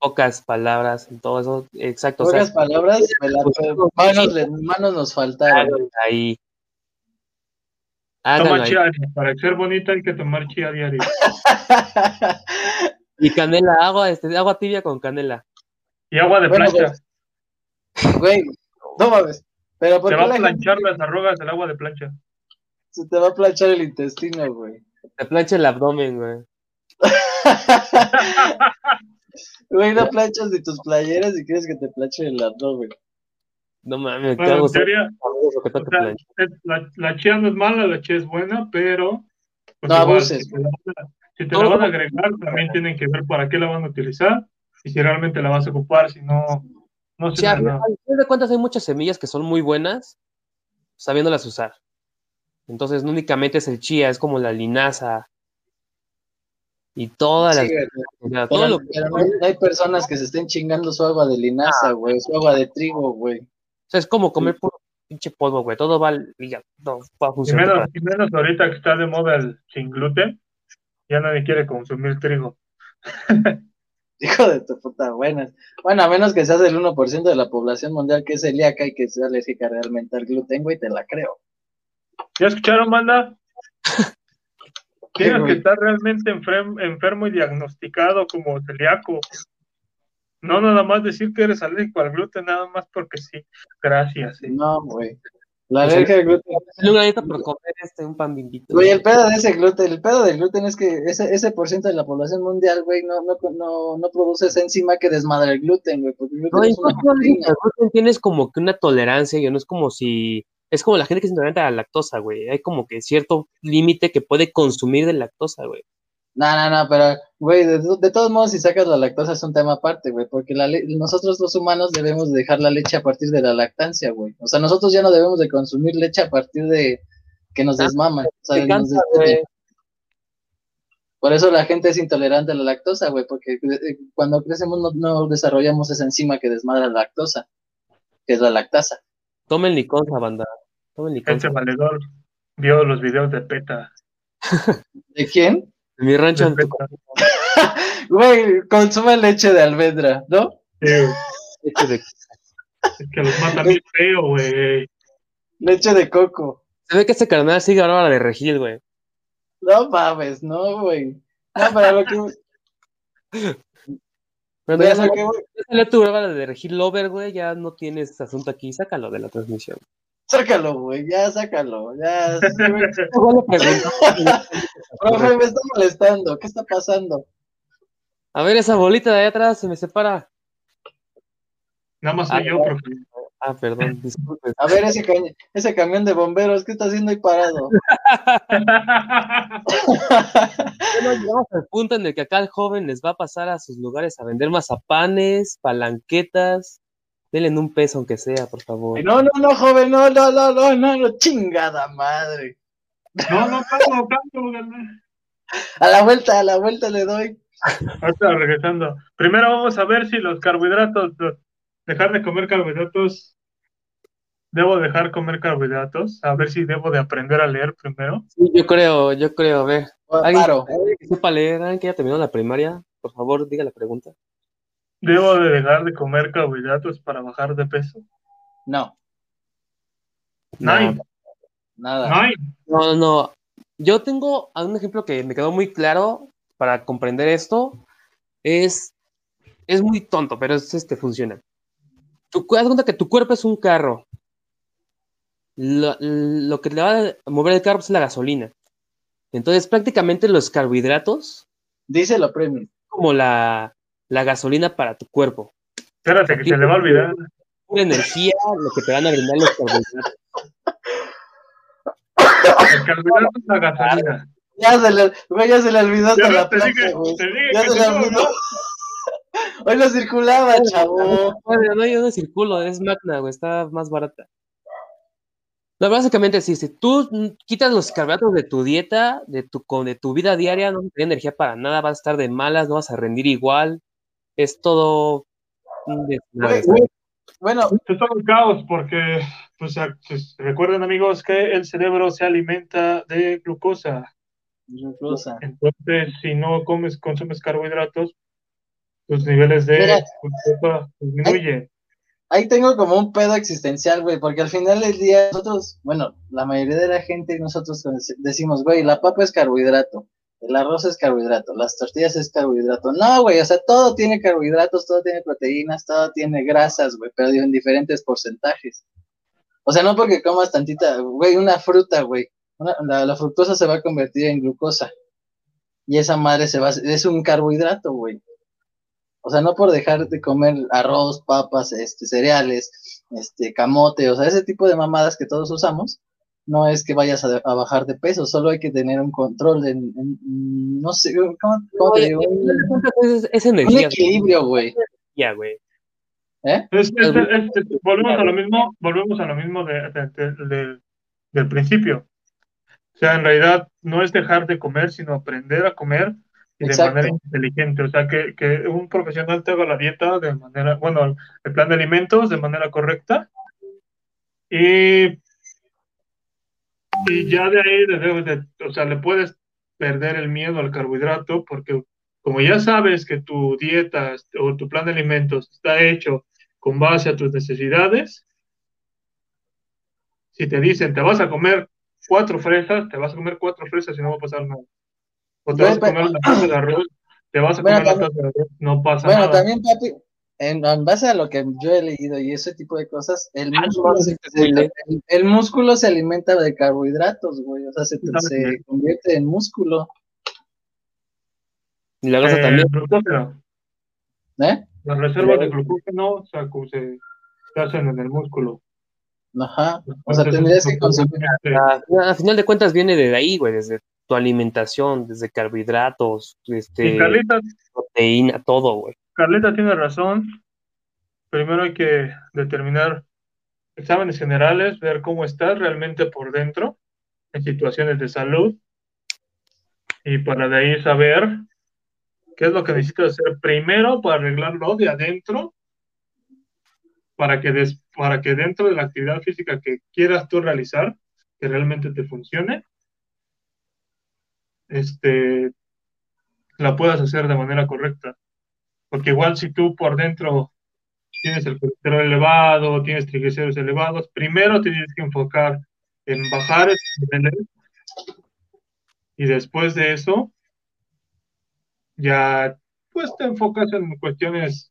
Pocas palabras en todo eso. Exacto. o sea, Pocas palabras, me la- manos, manos nos faltaron. háganlo ahí. Toma ahí. chía, para ser bonita hay que tomar chía diario. Y canela, agua, este, agua tibia con canela. Y agua de Bueno, plancha. Güey, no mames, pero ¿por Te va a gente, planchar las arrugas del agua de plancha. Se te va a planchar el intestino, güey. Te plancha el abdomen, güey. Güey, no planchas ni tus playeras y quieres que te planche el abdomen. No mames, ¿qué Bueno, hago? o la, la chía no es mala, la chía es buena, pero pues No igual, abuses. si te, la, van a- si te la van a agregar, también tienen que ver para qué la van a utilizar y si realmente la vas a ocupar, si no, no de nada. al fin de cuentas hay muchas semillas que son muy buenas sabiéndolas usar. Entonces, no únicamente es el chía, es como la linaza y todas Sí, las. todo lo que- pero no, hay, personas que se estén chingando su agua de linaza, güey, su agua de trigo, güey. o sea, es como comer puro pinche polvo, güey. Todo va, al- y ya, no va a funcionar. para- ahorita que está de moda el sin gluten, ya nadie quiere consumir trigo. Hijo de tu puta buena. Bueno, a menos que seas el 1% de la población mundial que es celíaca y que sea alérgica realmente al gluten, güey, te la creo. ¿Ya escucharon, banda? Tienes que estar realmente enfermo, enfermo y diagnosticado como celíaco. No nada más decir que eres alérgico al gluten, nada más porque sí. Gracias. sí. No, güey. La Pues, alergia al gluten. Dale una dieta por comer este, un pan bimbito. Güey, el pedo de ese gluten, el pedo del gluten es que ese, ese por ciento de la población mundial, güey, no, no, no, no produce esa enzima que desmadra el gluten, güey, porque el gluten No, es una tienes como que una tolerancia, y no es como si. Es como la gente que es intolerante a la lactosa, güey. Hay como que cierto límite que puede consumir de lactosa, güey. No, no, no, pero, güey, de, de todos modos, si sacas la lactosa es un tema aparte, güey, porque la nosotros los humanos debemos dejar la leche a partir de la lactancia, güey. O sea, nosotros ya no debemos de consumir leche a partir de que nos Ah, desmaman. O sea, nos güey. Por eso la gente es intolerante a la lactosa, güey, porque eh, cuando crecemos no, no desarrollamos esa enzima que desmadra la lactosa, que es la lactasa. Tomen liconza, banda. Tomen liconza. valedor vio los videos de PETA. ¿De quién? En mi rancho, De PETA. Güey, consume leche de almendra, ¿no? Sí, leche de- es que los mata bien feo, güey. Leche de coco. Se ve que este carnal sigue ahora de regil, güey. No mames, no, güey. No, para lo que, Pero para ya salió, ya salió tu brava de regil lover, güey. Ya no tienes asunto aquí. Sácalo de la transmisión. Sácalo, güey, ya sácalo, ya. sí. Profe, me está molestando, ¿qué está pasando? A ver, esa bolita de ahí atrás se me separa. Nada más soy Ah, yo, profe. Ah, perdón, disculpe. A ver, ese, ese camión de bomberos, ¿qué está haciendo ahí parado? Bueno, llegamos al punto en el que acá el joven les va a pasar a sus lugares a vender mazapanes, palanquetas. Denle un peso aunque sea, por favor. No, no, no, joven, no, no, no, no, no, no, chingada madre. No, no, calmo, calmo, galán. A la vuelta, a la vuelta le doy. Ahorita regresando. Primero vamos a ver si los carbohidratos, dejar de comer carbohidratos, debo dejar comer carbohidratos, a ver si debo de aprender a leer primero. Sí, yo creo, yo creo, a ver. ¿Alguien, Paro. alguien que sepa leer, alguien que haya terminado la primaria, por favor, diga la pregunta. Debo de dejar de comer carbohidratos para bajar de peso. No, Nine, nada. nine. No, no, no. Yo tengo un ejemplo que me quedó muy claro para comprender esto. Es, es muy tonto, pero es este funciona. Tú haz cuenta que tu cuerpo es un carro. Lo, lo que le va a mover el carro es la gasolina. Entonces, prácticamente los carbohidratos Dice la premio. como la, la gasolina para tu cuerpo. Espérate, que se le va a olvidar. Pura energía, lo que te van a brindar los carbohidratos. El carbohidrato es la gasolina. Ya se le, güey, ya se le olvidó Ya la te plaza, dije, güey. te dije Ya que se le olvidó. ¿no? Hoy lo circulaba, chavo. Bueno, no, yo no circulo, es Magna, güey, está más barata. No, básicamente sí, si tú quitas los carbohidratos de tu dieta, de tu, con- de tu vida diaria, no tienes energía para nada, vas a estar de malas, no vas a rendir igual, es todo. Güey, Bueno, Es todo un caos porque, pues, pues, recuerden amigos que el cerebro se alimenta de glucosa. incluso. Entonces, si no comes, consumes carbohidratos, tus niveles de Mira. ahí tengo como un pedo existencial, güey, porque al final del día nosotros, bueno, la mayoría de la gente nosotros decimos, güey, la papa es carbohidrato, el arroz es carbohidrato, las tortillas es carbohidrato. No, güey, o sea, todo tiene carbohidratos, todo tiene proteínas, todo tiene grasas, güey, pero en diferentes porcentajes. O sea, no porque comas tantita, güey, una fruta, güey, la, la fructosa se va a convertir en glucosa. Y esa madre se va a, es un carbohidrato, güey. O sea, no por dejar de comer arroz, papas, este, cereales, este, camote, o sea, ese tipo de mamadas que todos usamos, no es que vayas a, a bajar de peso, solo hay que tener un control, en, en- no sé, ¿cómo, cómo te digo? de Un, es, equilibrio, güey. ya, güey. ¿Eh? Volvemos a lo mismo, volvemos a lo mismo de- de- de- de- del principio. O sea, en realidad no es dejar de comer, sino aprender a comer y de manera inteligente. O sea, que, que un profesional te haga la dieta de manera, bueno, el plan de alimentos de manera correcta. Y, y ya de ahí, de- o sea, le puedes perder el miedo al carbohidrato porque como ya sabes que tu dieta o tu plan de alimentos está hecho con base a tus necesidades, si te dicen te vas a comer cuatro fresas, te vas a comer cuatro fresas y no va a pasar nada. O te Güey, vas a comer una taza de arroz, te vas a Bueno, comer la taza de arroz, no pasa Bueno, nada. también, papi, en, en base a lo que yo he leído y ese tipo de cosas, el Ah, músculo, se, este el, el músculo se alimenta de carbohidratos, güey, o sea, se, se convierte en músculo, Y la grasa Eh, también. glucógeno. ¿eh? Las reservas de glucógeno o sea, como se, se hacen en el músculo. Ajá, o sea, tendrías que es consumir, totalmente- A, a final de cuentas viene de ahí, güey, desde tu alimentación, desde carbohidratos, este, proteína, todo, güey. Carlita tiene razón. Primero hay que determinar exámenes generales, ver cómo estás realmente por dentro en situaciones de salud y para de ahí saber qué es lo que necesitas hacer primero para arreglarlo de adentro para que, des- para que dentro de la actividad física que quieras tú realizar, que realmente te funcione, este, la puedas hacer de manera correcta. Porque igual si tú por dentro tienes el colesterol elevado, tienes triglicéridos elevados, primero tienes que enfocar en bajar niveles y después de eso ya pues te enfocas en cuestiones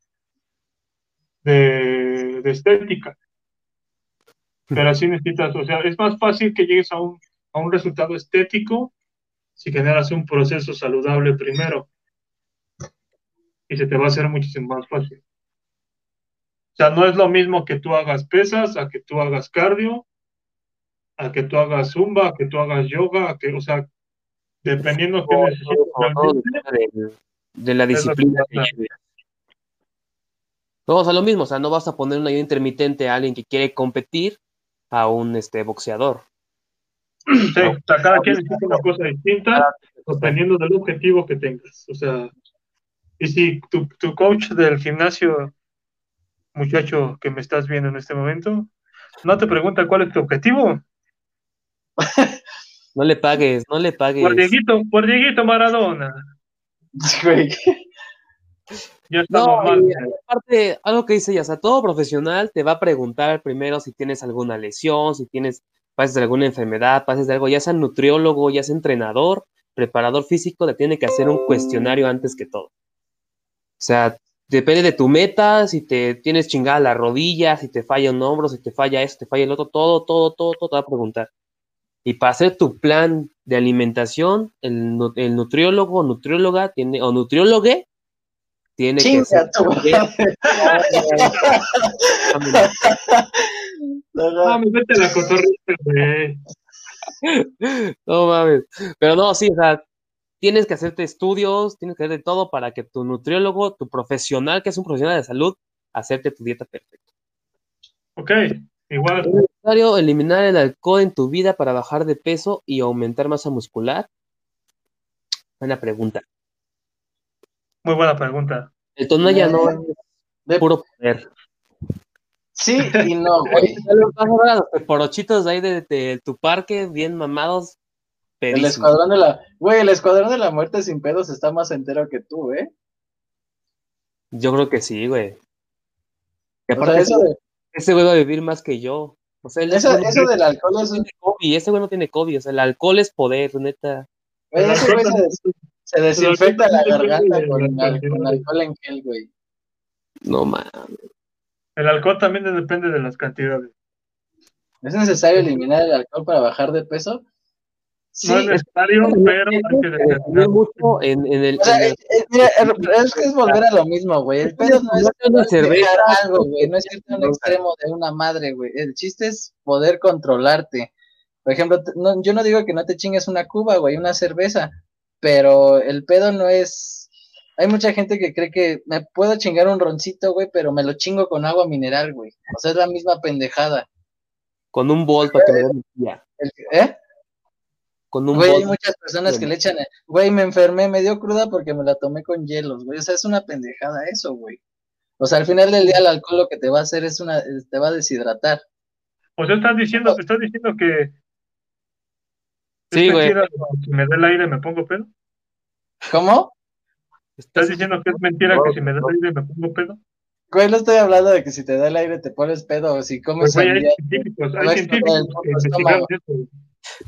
de, de estética. Pero así necesitas, o sea, es más fácil que llegues a un, a un resultado estético si generas un proceso saludable primero. Y se te va a hacer muchísimo más fácil. O sea, no es lo mismo que tú hagas pesas, a que tú hagas cardio, a que tú hagas zumba, a que tú hagas yoga, a que, o sea, dependiendo de, de la disciplina que. No, o sea, lo mismo, o sea, no vas a poner una ayuda intermitente a alguien que quiere competir a un este boxeador. Sí, o sea, cada quien necesita una cosa distinta dependiendo del objetivo que tengas. O sea, y si tu, tu coach del gimnasio, muchacho que me estás viendo en este momento, no te pregunta cuál es tu objetivo. No le pagues, no le pagues. Por Dieguito, por Dieguito Maradona. Ya No, mal. aparte, algo que dice ya, o sea, todo profesional te va a preguntar primero si tienes alguna lesión, si tienes, pases de alguna enfermedad, pases de algo, ya sea nutriólogo, ya sea entrenador, preparador físico, te tiene que hacer un cuestionario antes que todo. O sea, depende de tu meta, si te tienes chingada la rodilla, si te falla un hombro, si te falla esto, te falla el otro, todo, todo, todo, todo te va a preguntar. Y para hacer tu plan de alimentación, el, el nutriólogo o nutrióloga tiene, o nutriólogue tiene que hacer La cotorrita, güey. No mames. Pero no, sí, o sea, tienes que hacerte estudios, tienes que hacer de todo para que tu nutriólogo, tu profesional, que es un profesional de salud, hacerte tu dieta perfecta. Ok, igual. ¿Es necesario eliminar el alcohol en tu vida para bajar de peso y aumentar masa muscular? Buena pregunta. Muy buena pregunta. El tono ya no es De- puro poder. Sí y no, güey. A los peporochitos de ahí de, de tu parque, bien mamados. El escuadrón de la. Güey, el escuadrón de la muerte sin pedos está más entero que tú, ¿eh? Yo creo que sí, güey. Y O sea, aparte, eso, de- ese güey va a vivir más que yo. O sea, eso, eso del alcohol es un. COVID, ese güey no tiene COVID. O sea, el alcohol es poder, neta. Güey, ese güey se, des- se desinfecta la garganta con, al- alcohol en gel, güey. No mames. El alcohol también depende de las cantidades. ¿Es necesario eliminar el alcohol para bajar de peso? Sí, no es necesario, pero hay que determinar. mucho en, en el, o sea, en el- es, es- mira, es que es volver a lo mismo, güey. El pedo no es, No es no es cerveza, dejar algo, güey. No es irte a un extremo de una madre, güey. El chiste es poder controlarte. Por ejemplo, no, yo no digo que no te chingues una cuba, güey, una cerveza, pero el pedo no es. Hay mucha gente que cree que me puedo chingar un roncito, güey, pero me lo chingo con agua mineral, güey. O sea, es la misma pendejada. con un bol para que me den ya. El- ¿Eh? Con un Güey, hay bol. muchas personas que le echan, güey, me enfermé, me dio cruda porque me la tomé con hielos, güey. O sea, es una pendejada eso, güey. O sea, al final del día el alcohol lo que te va a hacer es una, te va a deshidratar. O sea, estás diciendo, te estás diciendo que Sí, güey. si me da el aire me pongo pedo. ¿Cómo? ¿Estás diciendo que es mentira que si me da el aire me pongo pedo? Güey, no estoy hablando de que si te da el aire te pones pedo o si comes Pues güey, hay científicos, hay que eso.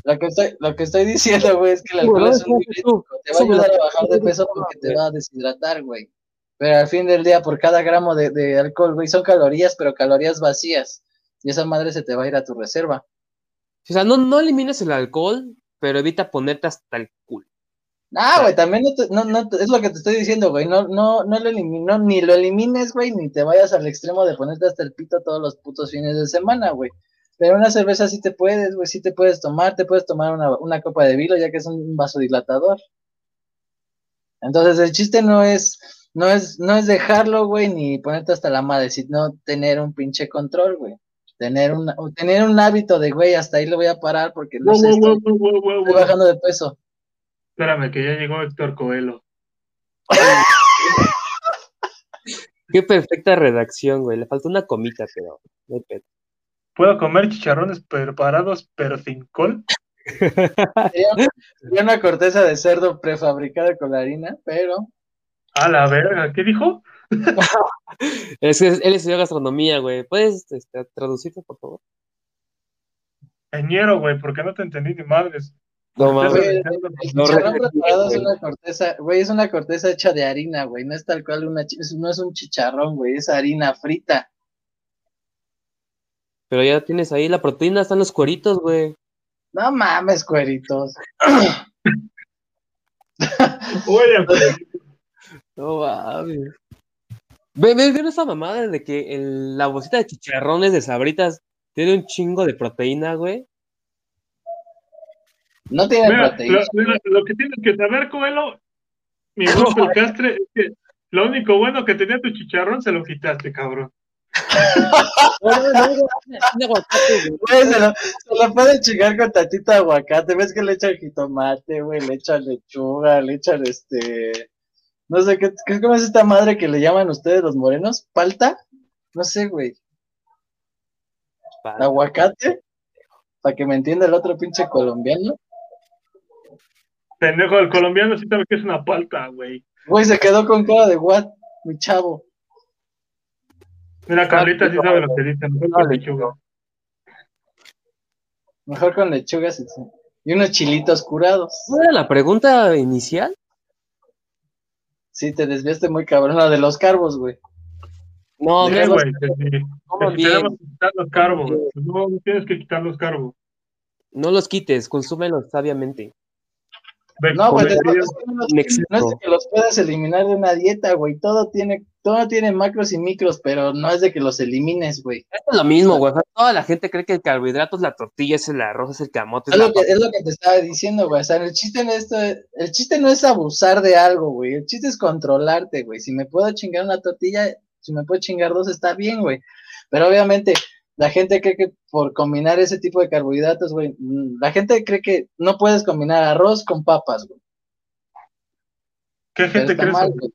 Lo que estoy, lo que estoy diciendo, güey, es que el alcohol es un diurético, te va a ayudar a bajar de peso porque te va a deshidratar, güey. Pero al fin del día, por cada gramo de, de alcohol, güey, son calorías, pero calorías vacías. Y esa madre se te va a ir a tu reserva. O sea, no, no elimines el alcohol, pero evita ponerte hasta el culo. Ah, güey, también no, te- no, no es lo que te estoy diciendo, güey. No, no, no lo elimino, ni lo elimines, güey, ni te vayas al extremo de ponerte hasta el pito todos los putos fines de semana, güey. Pero una cerveza sí te puedes, güey, sí te puedes tomar, te puedes tomar una, una copa de vino, ya que es un vasodilatador. Entonces el chiste no es, no es, no es dejarlo, güey, ni ponerte hasta la madre, sino tener un pinche control, güey. Tener un, tener un hábito de, güey, hasta ahí lo voy a parar porque no Wow, sé, wow, estoy, wow, estoy bajando de peso. Espérame, que ya llegó Héctor Coelho. Qué perfecta redacción, güey. Le faltó una comita, pero no hay pedo. ¿Puedo comer chicharrones preparados pero sin col? Sería, una corteza de cerdo prefabricada con la harina, pero A la verga, ¿qué dijo? Es que él estudió gastronomía, güey. ¿Puedes este, traducirlo, por favor? Ñero, güey, porque no te entendí ni madres. No mames. El No, chicharrón preparado es una corteza, güey, es una corteza hecha de harina, güey, no es tal cual una, no es un chicharrón, güey, es harina frita. Pero ya tienes ahí la proteína, están los cueritos, güey. No mames, cueritos. Oye, pues, No mames. Ve, ve, ve esa mamada de que el- la bolsita de chicharrones de sabritas tiene un chingo de proteína, güey. No tiene mira, proteína. lo, mira, lo que tienes que saber, Coelho, mi buen Pelcastre, es que lo único bueno que tenía tu chicharrón se lo quitaste, cabrón. Güey. Se lo, se lo puede chingar con tantito de aguacate, ves que le echan jitomate, güey, le echan lechuga, le echan este, no sé, ¿qué, qué cómo es esta madre que le llaman ustedes los morenos? ¿Palta? No sé, güey, aguacate, para que me entienda el otro pinche colombiano. Pendejo, el colombiano sí sabe que es una palta, güey. Güey, se quedó con cara de what, mi chavo. Mira, Carlita sí sabe lo que dice, mejor con lechuga. Mejor con lechugas y, y unos chilitos curados. ¿No era la pregunta inicial? Sí, te desviaste muy cabrón, la de los carbos, güey. No, Sí, no, no, güey, sí. Tenemos que quitar los carbos. No, no tienes que quitar los carbos. no los quites, consúmelos sabiamente. No, pues comería- es que no, En es de que los puedas eliminar de una dieta, güey. Todo tiene, todo tiene macros y micros, pero no es de que los elimines, güey. Es lo mismo, güey. O sea, toda la gente cree que el carbohidrato es la tortilla, es el arroz, es el camote. Es lo, que, es lo que te estaba diciendo, güey. O sea, el chiste, no es, el chiste no es abusar de algo, güey. El chiste es controlarte, güey. Si me puedo chingar una tortilla, si me puedo chingar dos, está bien, güey. Pero obviamente, la gente cree que por combinar ese tipo de carbohidratos, güey, mm, la gente cree que no puedes combinar arroz con papas, güey. ¿Qué Pero gente está cree mal, eso? güey.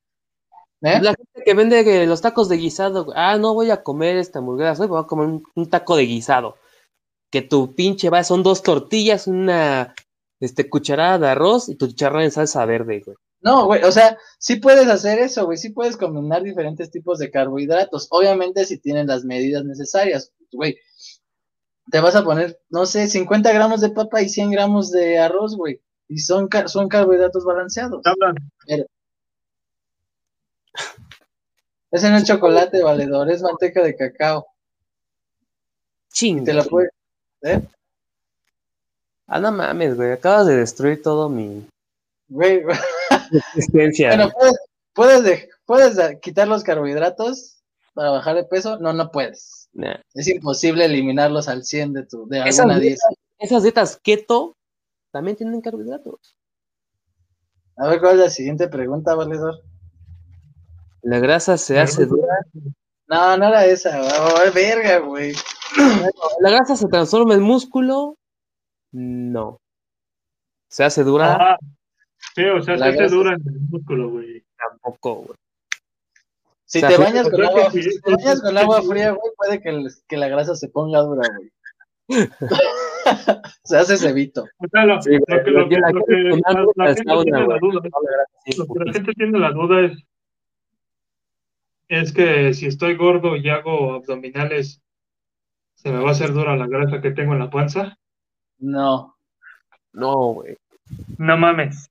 ¿Eh? La gente que vende los tacos de guisado, güey. ah, no voy a comer esta hamburguesa, voy a comer un, un taco de guisado. Que tu pinche va, son dos tortillas, una este, cucharada de arroz y tu chicharrón en salsa verde, güey. No, güey, o sea, sí puedes hacer eso, güey, sí puedes combinar diferentes tipos de carbohidratos, obviamente si tienen las medidas necesarias, güey. Te vas a poner, no sé, 50 gramos de papa y 100 gramos de arroz, güey, y son, car- son carbohidratos balanceados. Hablan. Ese no es chocolate, valedor, es manteca de cacao. Ching. Te la puedes, ¿eh? Ah, no mames, güey. Acabas de destruir todo mi Güey, existencia. bueno, puedes, puedes, de- puedes de- quitar los carbohidratos para bajar de peso. No, no puedes. Nah. Es imposible eliminarlos al 100 de tu de Esas alguna dietas, dieta. esas dietas keto también tienen carbohidratos. A ver, ¿cuál es la siguiente pregunta, valedor? La grasa se hace dura. No, no era esa. Oh, verga, güey. ¿La grasa se transforma en músculo? No. ¿Se hace dura? Ajá. Sí, o sea, La se hace grasa. dura en el músculo, güey. Tampoco, güey. Si O sea, te bañas con agua, que sí, si te bañas sí, con sí, agua sí. fría, güey, puede que, el- que la grasa se ponga dura, güey. se hace cebito. O sea, lo, Sí, lo güey, que, lo lo que, que la lo gente que con la, agua la al gente sauna, tiene la güey. duda, la lo que gente tiene la duda es, es que si estoy gordo y hago abdominales, ¿se me va a hacer dura la grasa que tengo en la panza? No. No, güey. No mames.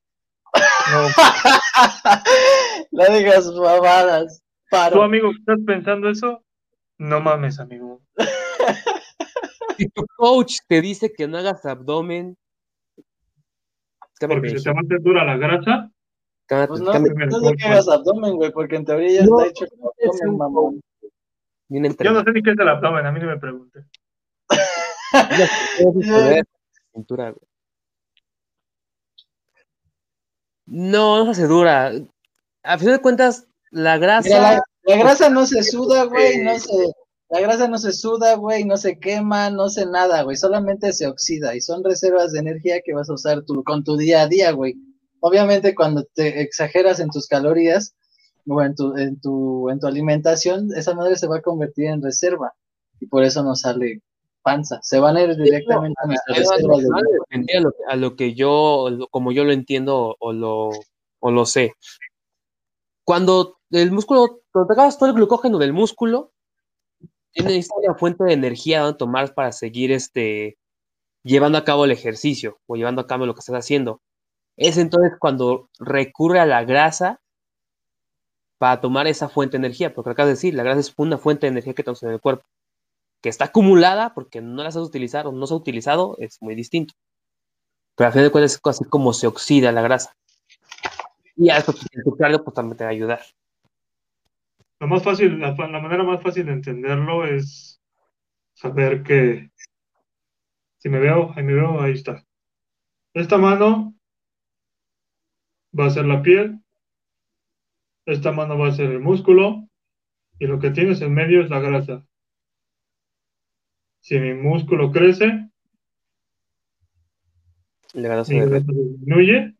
No. no digas babadas. ¿Tú, Paro. amigo, estás pensando eso? No mames, amigo. Si tu coach te dice que no hagas abdomen, Porque se te va a hacer dura la grasa. Pues no, no, no que hagas abdomen, güey, porque en teoría ya No, está hecho es abdomen, un mamón. Yo no sé ni qué es el abdomen, a mí no me pregunte. Cintura, güey. No, no se hace dura. A fin de cuentas, la grasa. Mira, la, la grasa no se suda, güey, no se... La grasa no se suda, güey, no se quema, no se nada, güey, solamente se oxida y son reservas de energía que vas a usar tu, con tu día a día, güey. Obviamente cuando te exageras en tus calorías o en tu, en tu, en tu alimentación, esa madre se va a convertir en reserva y por eso nos sale panza. Se van a ir directamente a nuestras no lo, a lo que yo, lo- como yo lo entiendo o lo, o lo sé. Cuando el músculo, cuando te acabas todo el glucógeno del músculo, tienes una fuente de energía donde tomar para seguir este, llevando a cabo el ejercicio o llevando a cabo lo que estás haciendo. Es entonces cuando recurre a la grasa para tomar esa fuente de energía, porque acabas de decir, la grasa es una fuente de energía que tenemos en el cuerpo, que está acumulada porque no la sabes utilizar o no se ha utilizado, es muy distinto. Pero al final de cuentas es así como se oxida la grasa. Y a eso pues, el cardio pues también te va a ayudar. Lo más fácil, la, la manera más fácil de entenderlo es saber que si me veo, ahí me veo, ahí está. Esta mano va a ser la piel, esta mano va a ser el músculo y lo que tienes en medio es la grasa. Si mi músculo crece, mi grasa disminuye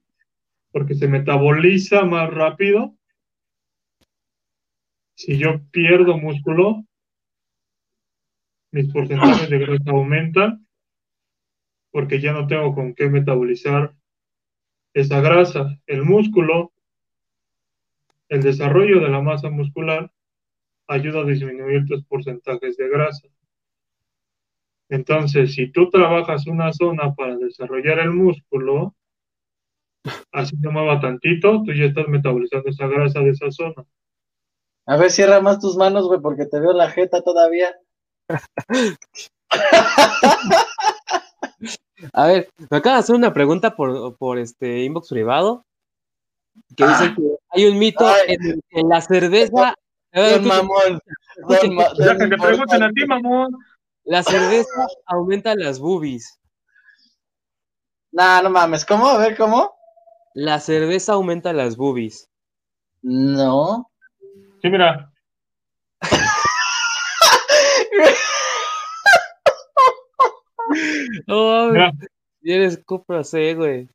porque se metaboliza más rápido. Si yo pierdo músculo, mis porcentajes de grasa aumentan porque ya no tengo con qué metabolizar esa grasa. El músculo, el desarrollo de la masa muscular, ayuda a disminuir tus porcentajes de grasa. Entonces, si tú trabajas una zona para desarrollar el músculo, así se mueva tantito, tú ya estás metabolizando esa grasa de esa zona. A ver, cierra más tus manos, güey, porque te veo la jeta todavía. A ver, me acaban de hacer una pregunta por, por este inbox privado que dice que hay un mito Ay. en, en la cerveza. Don mamón. escuchen, Don don que pregunten a ti, mamón. La cerveza aumenta las boobies. Nah, no mames, ¿cómo? A ver, ¿cómo? La cerveza aumenta las boobies. No. Sí, mira, No, mira, y eres Cupra C, güey.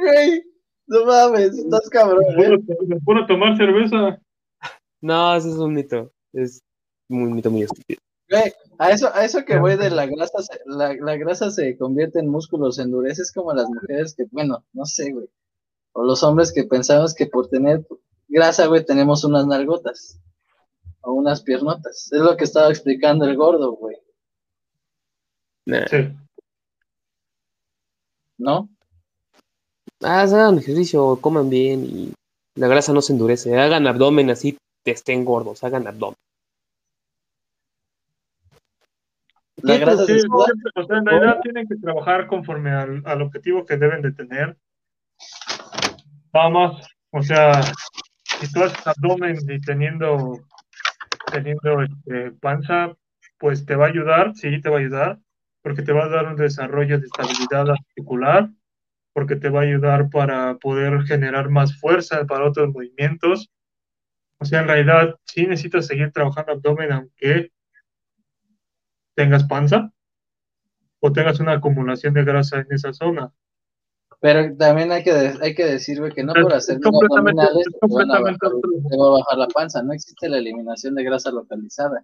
Güey, no mames, estás cabrón, ¿eh? puro tomar cerveza. No, eso es un mito. Es un mito muy estúpido. Güey, a eso, a eso que voy de la grasa, se- la, la grasa se convierte en músculo, se endurece, es como las mujeres que, bueno, no sé, güey. O los hombres que pensamos que por tener grasa, güey, tenemos unas nalgotas. O unas piernotas. Es lo que estaba explicando el gordo, güey. Nah. Sí. ¿No? Ah, hagan ejercicio, coman bien y la grasa no se endurece. Hagan abdomen así, estén gordos, hagan abdomen. La grasa Sí, se siempre, o sea, en realidad tienen que trabajar conforme al, al objetivo que deben de tener. Más, o sea, si tú haces abdomen y teniendo, teniendo este, panza, pues te va a ayudar, sí, te va a ayudar, porque te va a dar un desarrollo de estabilidad articular, porque te va a ayudar para poder generar más fuerza para otros movimientos. O sea, en realidad, sí necesitas seguir trabajando abdomen, aunque tengas panza o tengas una acumulación de grasa en esa zona. Pero también hay que, hay que decir, güey, que no Es- por hacer abdominales es te, van a completamente bajar- otro. te va a bajar la panza. No existe la eliminación de grasa localizada.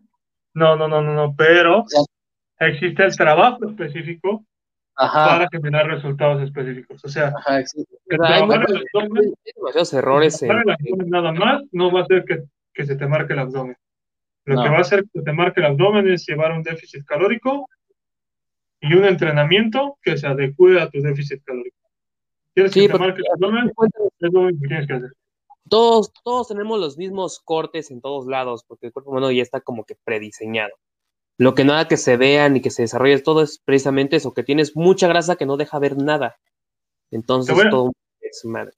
No, no, no, no, no, pero Ya. existe el trabajo específico Ajá, para generar resultados específicos. O sea, ajá, existe. el O sea, hay, trabajar muchos- el abdomen, hay demasiados errores en, trabajar el abdomen nada más no va a hacer que, que se te marque el abdomen. Lo No. que va a hacer que te marque el abdomen es llevar un déficit calórico y un entrenamiento que se adecue a tu déficit calórico. ¿Quieres Sí, que te marque el abdomen? Es lo que tienes que hacer. todos, todos tenemos los mismos cortes en todos lados, porque el cuerpo humano ya está como que prediseñado. Lo que nada que se vea ni que se desarrolle todo es precisamente eso, que tienes mucha grasa que no deja ver nada. Entonces a- todo es madre.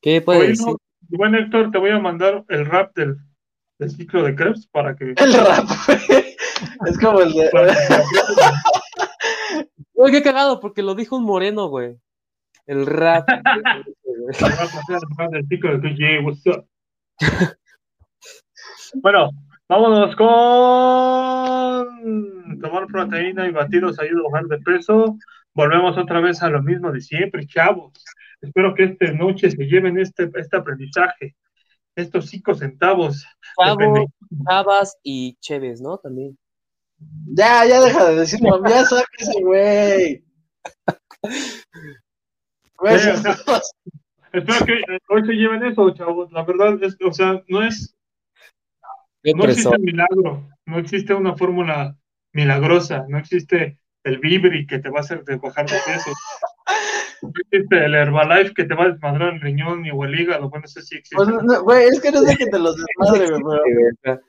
¿Qué puede Oye, decir? no, bueno, Héctor, te voy a mandar el rap del, del ciclo de Krebs para que... El rap, güey. Es como el de. Uy, qué cagado, porque lo dijo un moreno, güey. El rap. el? Bueno, vámonos con tomar proteína y batidos ayuda a bajar de peso. Volvemos otra vez a lo mismo de siempre, chavos. Espero que esta noche se lleven este, este aprendizaje, estos cinco centavos. de Chavo, pende- chavas y cheves, ¿no? También. Ya, ya deja de decirlo. Ya sáquese, güey. Güey, Sí, o si- sea, Espero que eh, hoy se lleven eso, chavos. La verdad es, o sea, no es, no existe opresor. milagro, no existe una fórmula milagrosa, no existe el Vibri que te va a hacer de bajar de peso. Existe el Herbalife que te va a desmadrar el riñón y o el hígado. Bueno, eso sí existe. pues, no, güey, es que no sé que te los desmadre, güey, pero.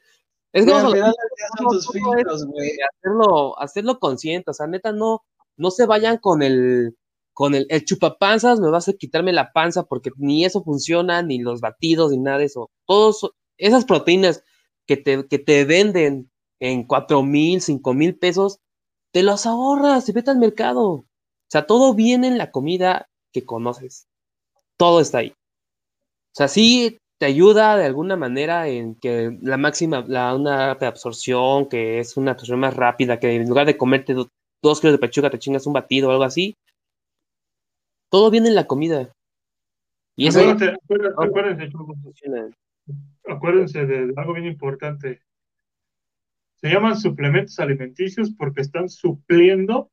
Es que güey, vamos al a final del día son tus todo filtros, güey. hacerlo, hacerlo consciente, o sea, neta, no, no se vayan con el, con el, el chupapanzas, me vas a quitarme la panza porque ni eso funciona, ni los batidos, ni nada de eso. Todos, esas proteínas que te, que te venden en cuatro mil, cinco mil pesos, te los ahorras y vete al mercado. O sea, todo viene en la comida que conoces. Todo está ahí. O sea, sí te ayuda de alguna manera en que la máxima, la, una absorción, que es una absorción más rápida, que en lugar de comerte do- dos kilos de pechuga te chingas un batido o algo así. Todo viene en la comida. Y eso Acuérdate- acuérdense, acuérdense, de algo bien importante. Se llaman suplementos alimenticios porque están supliendo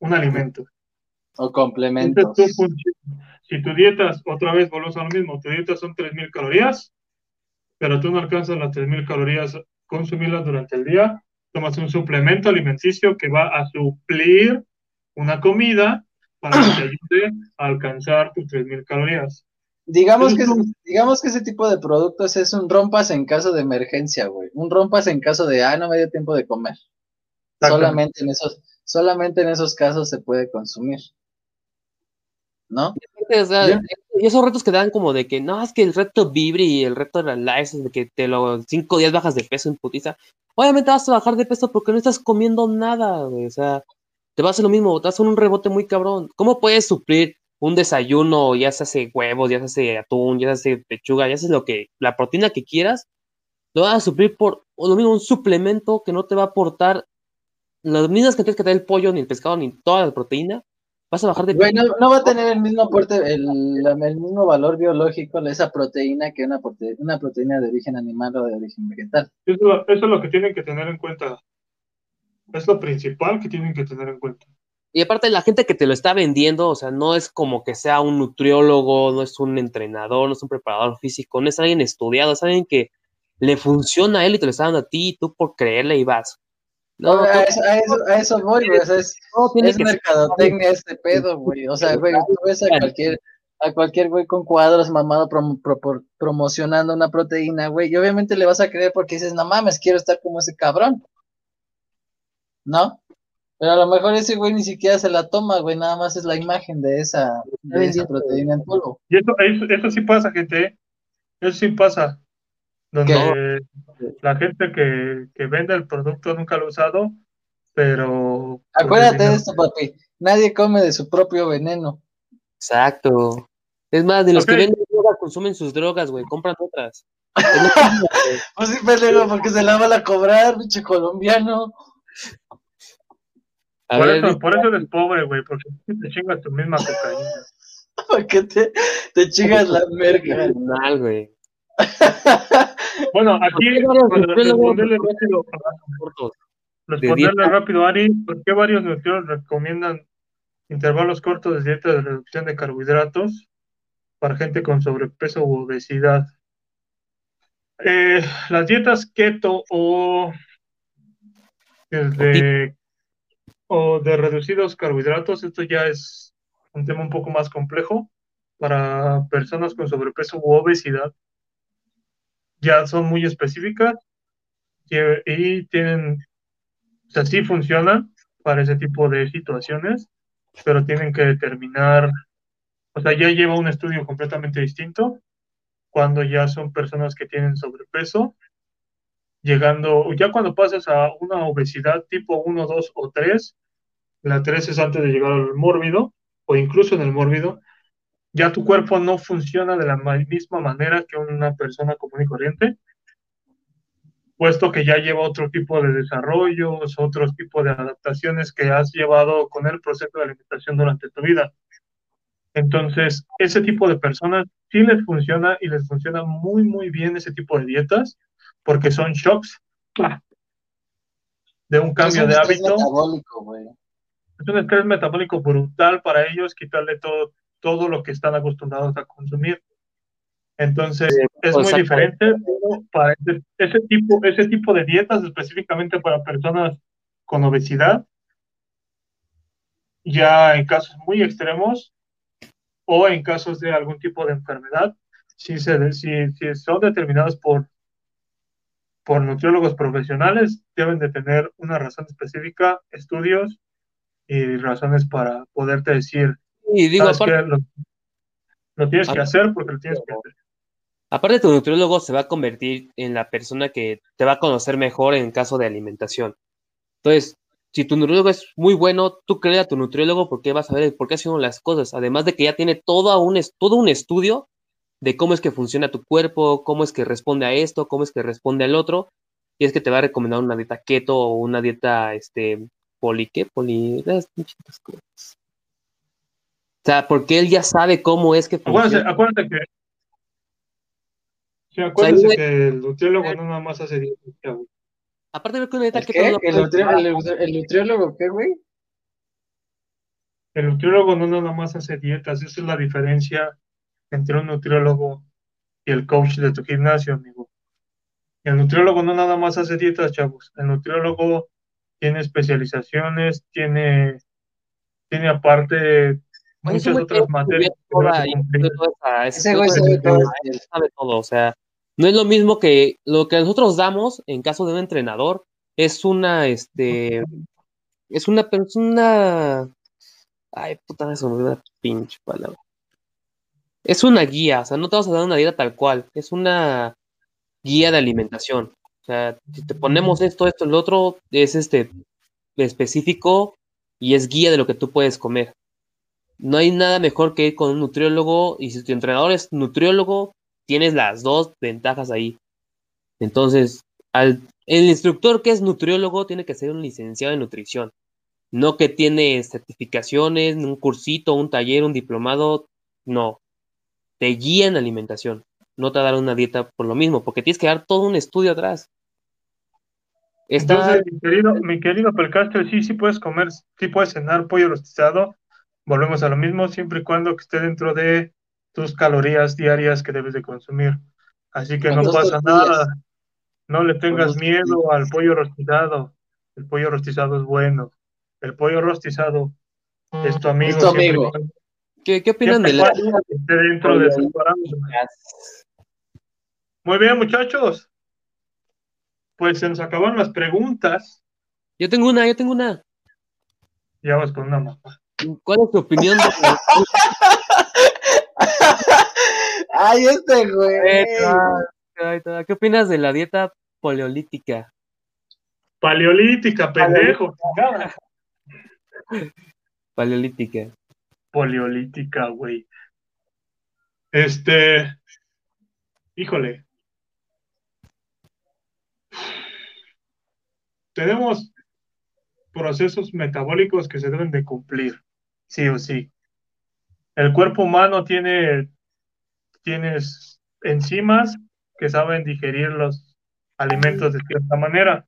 un alimento. O complementos. es tu función. Si tu dieta, otra vez volvemos a lo mismo, tu dieta son 3.000 calorías, pero tú no alcanzas las 3.000 calorías, consumirlas durante el día, tomas un suplemento alimenticio que va a suplir una comida para que te ayude a alcanzar tus 3.000 calorías. Digamos que, digamos que ese tipo de productos es un rompas en caso de emergencia, güey. Un rompas en caso de, ah, no me dio tiempo de comer. Solamente en esos, solamente en esos casos se puede consumir. ¿No? O sea, Ya. y esos retos que dan como de que no, es que el reto Vibri y el reto de la Life es de que te lo cinco días bajas de peso en putiza. Obviamente vas a bajar de peso porque no estás comiendo nada, güey. O sea, te va a hacer lo mismo, te vas a un rebote muy cabrón. ¿Cómo puedes suplir un desayuno, ya se hace huevos, ya se hace atún, ya se hace pechuga, ya haces lo que, la proteína que quieras, lo vas a suplir por o lo mismo, un suplemento que no te va a aportar las mismas cantidades que te da el pollo, ni el pescado, ni toda la proteína. Vas a bajar de Güey, no, va a tener el mismo aporte, el, el mismo valor biológico de esa proteína que una, prote- una proteína de origen animal o de origen vegetal. Eso, eso es lo que tienen que tener en cuenta. Es lo principal que tienen que tener en cuenta. Y aparte la gente que te lo está vendiendo, o sea, no es como que sea un nutriólogo, no es un entrenador, no es un preparador físico, no es alguien estudiado, es alguien que le funciona a él y te lo está dando a ti y tú por creerle y vas. No, a, eso, a, eso, a eso voy, güey. o sea, es, todo tiene es que ser- mercadotecnia este pedo, güey. O sea, güey, tú ves a cualquier, a cualquier güey con cuadros mamado prom- pro- por- promocionando una proteína, güey, y obviamente le vas a creer porque dices, no mames, quiero estar como ese cabrón. ¿no? Pero a lo mejor ese güey ni siquiera se la toma, güey, nada más es la imagen de esa, de esa proteína en polvo. Y eso, eso, eso sí pasa, gente. ¿eh? Eso sí pasa. Donde la gente que, que vende el producto nunca lo ha usado, pero... Acuérdate de esto, papi. Nadie come de su propio veneno. Exacto. Es más, de los que venden drogas consumen sus drogas, güey, compran otras. Pues sí, pendejo, porque se la van a cobrar, pinche colombiano. A por, ver, eso, por eso eres pobre, güey, porque te chingas tu misma cocaína. Porque te, te chingas la merca. güey. Bueno, aquí, responderle rápido, responderle Ari, ¿por qué varios nutriólogos recomiendan intervalos cortos de dieta de reducción de carbohidratos para gente con sobrepeso u obesidad? Eh, las dietas keto o de, o de reducidos carbohidratos, esto ya es un tema un poco más complejo para personas con sobrepeso u obesidad. Ya son muy específicas y, tienen, o sea, sí funcionan para ese tipo de situaciones, pero tienen que determinar, o sea, ya lleva un estudio completamente distinto cuando ya son personas que tienen sobrepeso, llegando, ya cuando pasas a una obesidad tipo 1, 2 o 3, la 3 es antes de llegar al mórbido, o incluso en el mórbido, ya tu cuerpo no funciona de la ma- misma manera que una persona común y corriente, puesto que ya lleva otro tipo de desarrollos, otro tipo de adaptaciones que has llevado con el proceso de alimentación durante tu vida. Entonces, ese tipo de personas sí les funciona y les funciona muy, muy bien ese tipo de dietas, porque son shocks de un cambio Es un de estrés hábito. metabólico, güey. Es un estrés metabólico brutal para ellos, quitarle todo, todo lo que están acostumbrados a consumir. Entonces, es muy diferente, para ese, ese tipo, ese tipo de dietas, específicamente para personas con obesidad, ya en casos muy extremos o en casos de algún tipo de enfermedad, si, se, si, si son determinados por, por nutriólogos profesionales, deben de tener una razón específica, estudios y razones para poderte decir, Y digo, ¿sabes aparte? Lo, lo tienes que hacer porque lo tienes que hacer. aparte tu nutriólogo se va a convertir en la persona que te va a conocer mejor en caso de alimentación. Entonces, si tu nutriólogo es muy bueno, tú créele a tu nutriólogo porque vas a ver por qué haciendo las cosas. Además de que ya tiene todo un, todo un estudio de cómo es que funciona tu cuerpo, cómo es que responde a esto, cómo es que responde al otro. Y es que te va a recomendar una dieta keto o una dieta, este, poli, ¿qué? Poli, las cosas. O sea, porque él ya sabe cómo es que Acuérdate, funciona. acuérdate que. Sí, acuérdense ahí- que el nutriólogo no nada más hace dietas, chavos. Aparte de que ¿El keto qué? no ¿El, nutriólogo qué, güey? El nutriólogo no nada más hace dietas, esa es la diferencia entre un nutriólogo y el coach de tu gimnasio, amigo. El nutriólogo no nada más hace dietas, chavos. El nutriólogo tiene especializaciones, tiene, tiene aparte muchas otras materias sabe todo. él sabe todo, o sea, no es lo mismo que lo que nosotros damos en caso de un entrenador, es una, este, es una persona, ay, puta, eso me la pinche palabra. Es una guía, o sea, no te vas a dar una dieta tal cual, es una guía de alimentación. O sea, si te ponemos esto, esto, el otro, es este específico y es guía de lo que tú puedes comer. No hay nada mejor que ir con un nutriólogo y si tu entrenador es nutriólogo, tienes las dos ventajas ahí. Entonces, al, el instructor que es nutriólogo tiene que ser un licenciado en nutrición, no que tiene certificaciones, un cursito, un taller, un diplomado, no. Te guía en alimentación, no te dar una dieta por lo mismo, porque tienes que dar todo un estudio atrás. Está, Entonces, mi querido, mi querido sí, sí puedes comer, sí puedes cenar pollo rostizado. Volvemos a lo mismo, siempre y cuando que esté dentro de tus calorías diarias que debes de consumir. Así que no pasa tortillas. nada. No le tengas miedo al pollo rostizado. El pollo rostizado es bueno. El pollo rostizado es tu amigo. Es tu amigo. ¿qué, qué opinan siempre de y la... esté dentro de sus parámetros. Muy bien, muchachos. Pues se nos acabaron las preguntas. Yo tengo una, yo tengo una. Ya vas con una mamá. ¿Cuál es tu opinión de Ay, este güey. ¿Qué opinas de la dieta paleolítica? Paleolítica, pendejo. Paleolítica. Poliolítica, güey. Este. Híjole. Tenemos procesos metabólicos que se deben de cumplir, sí o sí. El cuerpo humano tiene, tienes enzimas que saben digerir los alimentos de cierta manera.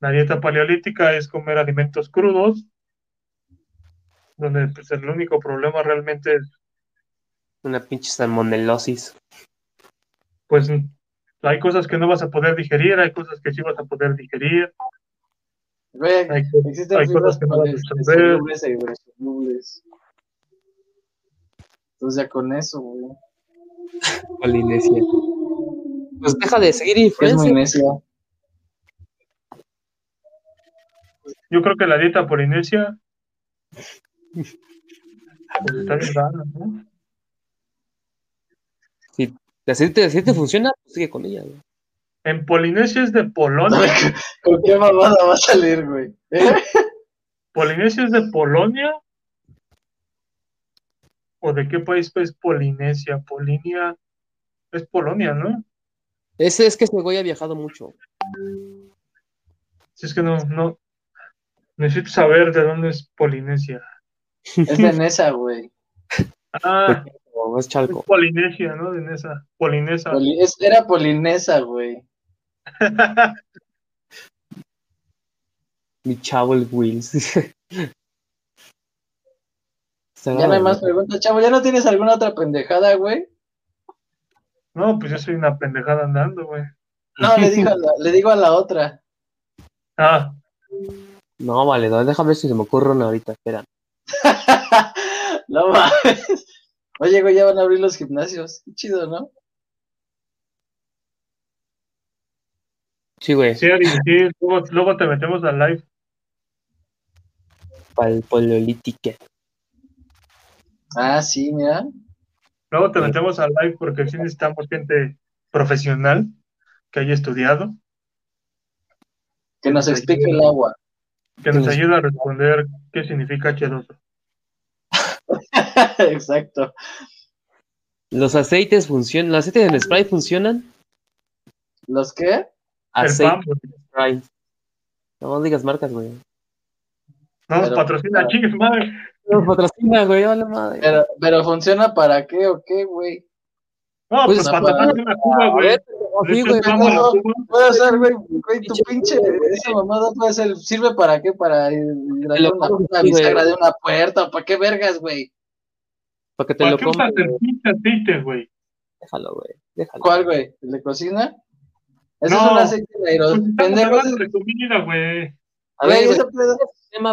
La dieta paleolítica es comer alimentos crudos, donde pues, el único problema realmente es Una pinche salmonelosis. pues hay cosas que no vas a poder digerir, hay cosas que sí vas a poder digerir, Güey, hay, existen a absorber. solubles e hidrosolubles. Entonces ya con eso, güey. Polinesia. Pues deja de seguir Es muy necia. Yo creo que la dieta polinesia pues, está bien rara, ¿no? Si te, si te funciona, pues sigue con ella. güey. En Polinesia es de Polonia. ¿Con qué mamada va a salir, güey? ¿Eh? ¿Polinesia es de Polonia? ¿O de qué país es Polinesia? Polinia es Polonia, ¿no? Ese es que ese güey ha viajado mucho. Si es que no, no. Necesito saber de dónde es Polinesia. Es de Nesa, güey. Ah, O es es Chalco. Polinesia, ¿no? De esa. Polinesa. Poli- es- era polinesa, güey. Mi chavo el Wills. Ya no hay más preguntas, chavo. ¿Ya no tienes alguna otra pendejada, güey? No, pues yo soy una pendejada andando, güey. No, le, digo a la, le digo a la otra. Ah, No, vale, no, déjame ver si se me ocurre una ahorita. Espera. no mames. Oye, güey, ya van a abrir los gimnasios. Qué chido, ¿no? Sí, güey. sí, luego, luego te metemos al live. Para el. Ah, sí, mira. Luego te metemos al live porque sí necesitamos gente profesional que haya estudiado, Que nos explique el agua. que nos ayude a responder qué significa H2O. Exacto. ¿Los aceites funcionan? ¿Los aceites en spray funcionan? ¿Los qué? El Aceite spray. No digas marcas, güey. no nos patrocina, chingue su madre. No patrocina, güey, vale madre. Pero, pero funciona para qué o qué, güey. No, Pues, pues, para- patrocina una cuba, güey. sí, güey. No. Puede ser, güey, güey, tu pinche, esa mamada puede ser, ¿sirve para qué? Para lo una, una bisagra de una puerta, ¿para qué vergas, güey? Para que te ¿Para lo qué usas compre. el pinche aceite, güey? Déjalo, güey. Déjalo. ¿Cuál, güey? ¿El de cocina? Ese No. es un aceite de aerosol. Pues estamos Pendejo, hablando ese- de comida, güey. A ver, ese pedo,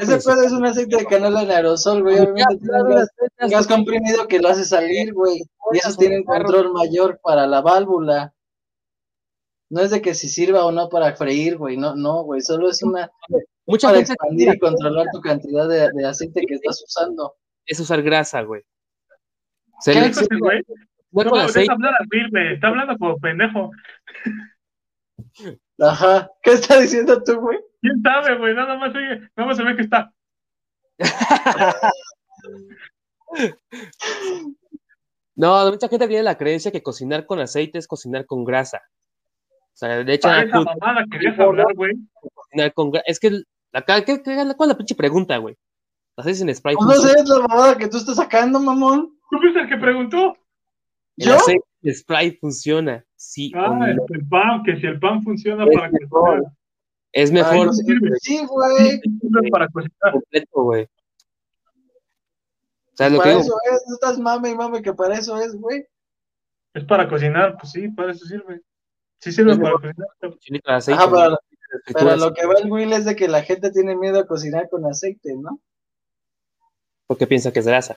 ese pedo es un aceite de canela en aerosol, güey. Obviamente tiene gas, comprimido que lo hace salir, güey. Y esos tienen control mayor para la válvula. No es de que si sirva o no para freír, güey. No, no, güey. Solo es una Mucha para gente expandir y controlar tu cantidad de, de aceite que estás usando. es usar grasa, güey. ¿Qué ese güey? no hablar así, güey. Está hablando como pendejo. Ajá. ¿Qué está diciendo tú, güey? ¿Quién sabe, güey? Nada más, oye, nada más se ve que está. No, mucha gente tiene la creencia que cocinar con aceite es cocinar con grasa. O sea, de hecho, Para la esa mamada querías hablar, güey. de cocinar con grasa. Es que, acá, ¿qué, qué, ¿cuál es la pinche pregunta, güey? ¿Aceites en spray? Pues no sé, es la mamada que tú estás sacando, mamón. ¿Tú fuiste el que preguntó? El ¿Yo? aceite en spray funciona, sí o Ah, no. el PAM, que si el PAM funciona Es para mejor. cocinar. Es Ay, mejor no sé. sirve. Sí, güey. Sirve para cocinar. completo, güey. ¿Sabes lo que Para digo? eso es. No estás mame y mame que para eso es, güey. Es para cocinar, pues sí, para eso sirve. Sí sirve Es para mejor. cocinar. De aceite. Ajá, güey. pero, lo que va el Will es de que la gente tiene miedo a cocinar con aceite, ¿no? Porque piensa que es grasa.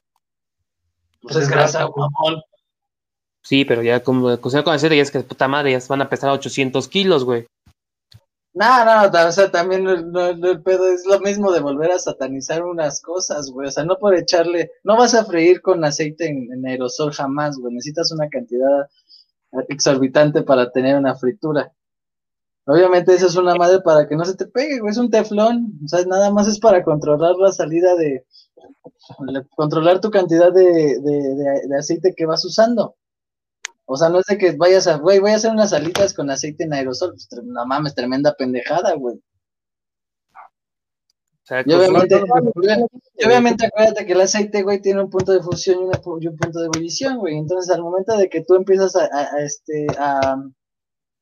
Pues es grasa, mamón. Sí, pero ya como cocinar con aceite ya es que puta madre, ya van a pesar 800 kilos, güey. No, no, o sea, también el pedo es lo mismo de volver a satanizar unas cosas, güey. O sea, no por echarle, no vas a freír con aceite en, aerosol jamás, güey. Necesitas una cantidad exorbitante para tener una fritura. Obviamente eso es una madre para que no se te pegue, güey. Es un teflón. O sea, nada más es para controlar la salida de, controlar tu cantidad de, de aceite que vas usando. O sea, no es de que vayas a, güey, voy a hacer unas alitas con aceite en aerosol. Pues, no mames, tremenda pendejada, güey. y obviamente, obviamente acuérdate que el aceite, güey, tiene un punto de fusión y, un punto de ebullición, güey. Entonces, al momento de que tú empiezas a, este, a,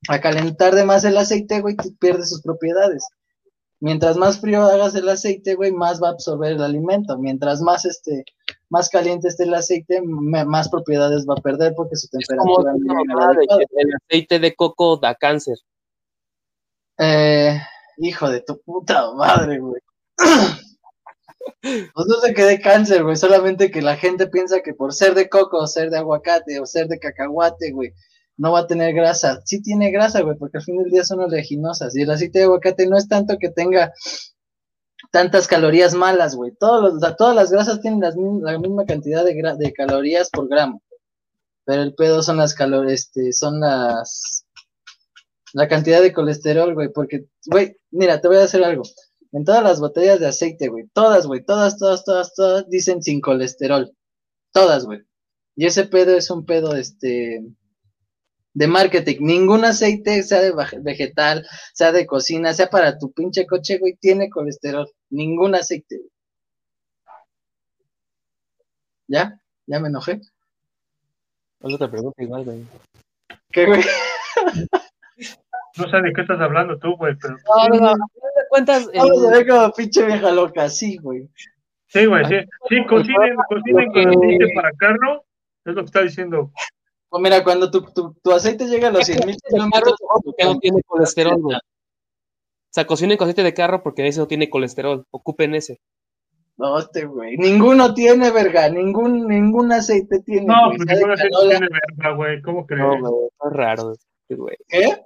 a calentar de más el aceite, güey, pierdes sus propiedades. Mientras más frío hagas el aceite, güey, más va a absorber el alimento. Mientras más este, más caliente esté el aceite, más propiedades va a perder porque su temperatura. el aceite de coco da cáncer. Eh, hijo de tu puta madre, güey. Pues no se quede cáncer, güey, solamente que la gente piensa que por ser de coco, o ser de aguacate, o ser de cacahuate, güey, no va a tener grasa. Sí tiene grasa, güey, porque al fin del día son oleaginosas. Y el aceite de aguacate no es tanto que tenga tantas calorías malas, güey. Todas las grasas tienen la misma cantidad de, de, calorías por gramo. Pero el pedo son las calorías, este, son las... La cantidad de colesterol, güey, porque, güey, mira, te voy a hacer algo. En todas las botellas de aceite, güey, todas, güey, todas, todas, todas, todas dicen sin colesterol. Todas, güey. Y ese pedo es un pedo, este, de marketing. Ningún aceite, sea de vegetal, sea de cocina, sea para tu pinche coche, güey, tiene colesterol. Ningún aceite. ¿Ya? ¿Ya me enojé? No te pregunto igual, güey. ¿Qué, güey? No sé de qué estás hablando tú, güey, pero... No, no, no, te cuentas... Vamos a ver como pinche vieja loca, sí, güey. Sí, güey, sí. Sí, cocinen, cocinen con aceite para carro, es lo que está diciendo. Mira, cuando tu, tu, aceite llega a los 100 mil kilómetros... no tiene colesterol, güey. O sea, cocinen con aceite de carro porque ese no tiene colesterol. Ocupen ese. No, este güey. Ninguno tiene, verga. Ningún, ningún aceite tiene. No, pues ningún aceite tiene, verga, güey. ¿Cómo crees? No, güey. Es raro, güey. ¿Qué?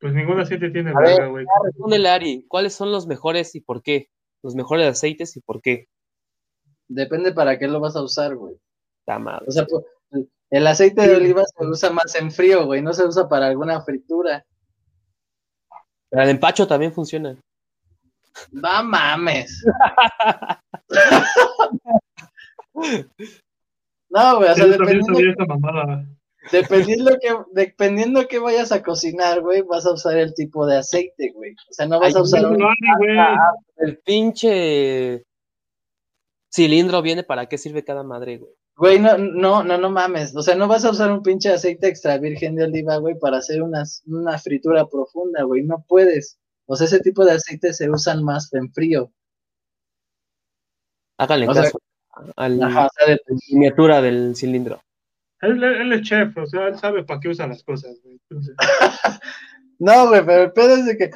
Pues ningún aceite tiene, verga, güey. Responde, Ari. ¿Cuáles son los mejores y por qué? Los mejores aceites y por qué. Depende para qué lo vas a usar, güey. Está mal. O sea, pues, el aceite de oliva se usa más en frío, güey, no se usa para alguna fritura. Pero el empacho también funciona. No mames. no, güey, o sea, dependiendo, dependiendo, que, dependiendo que vayas a cocinar, güey, vas a usar el tipo de aceite, güey. O sea, no vas a usar el pinche cilindro viene para qué sirve cada madre, güey. Güey, no, no, no, no mames. O sea, no vas a usar un pinche aceite extra virgen de oliva, güey, para hacer una, una fritura profunda, güey. No puedes. O sea, ese tipo de aceite se usan más en frío. Háganle caso a la miniatura del cilindro. Él, es chef, o sea, él sabe para qué usan las cosas, güey. no, güey, pero el pedo es de que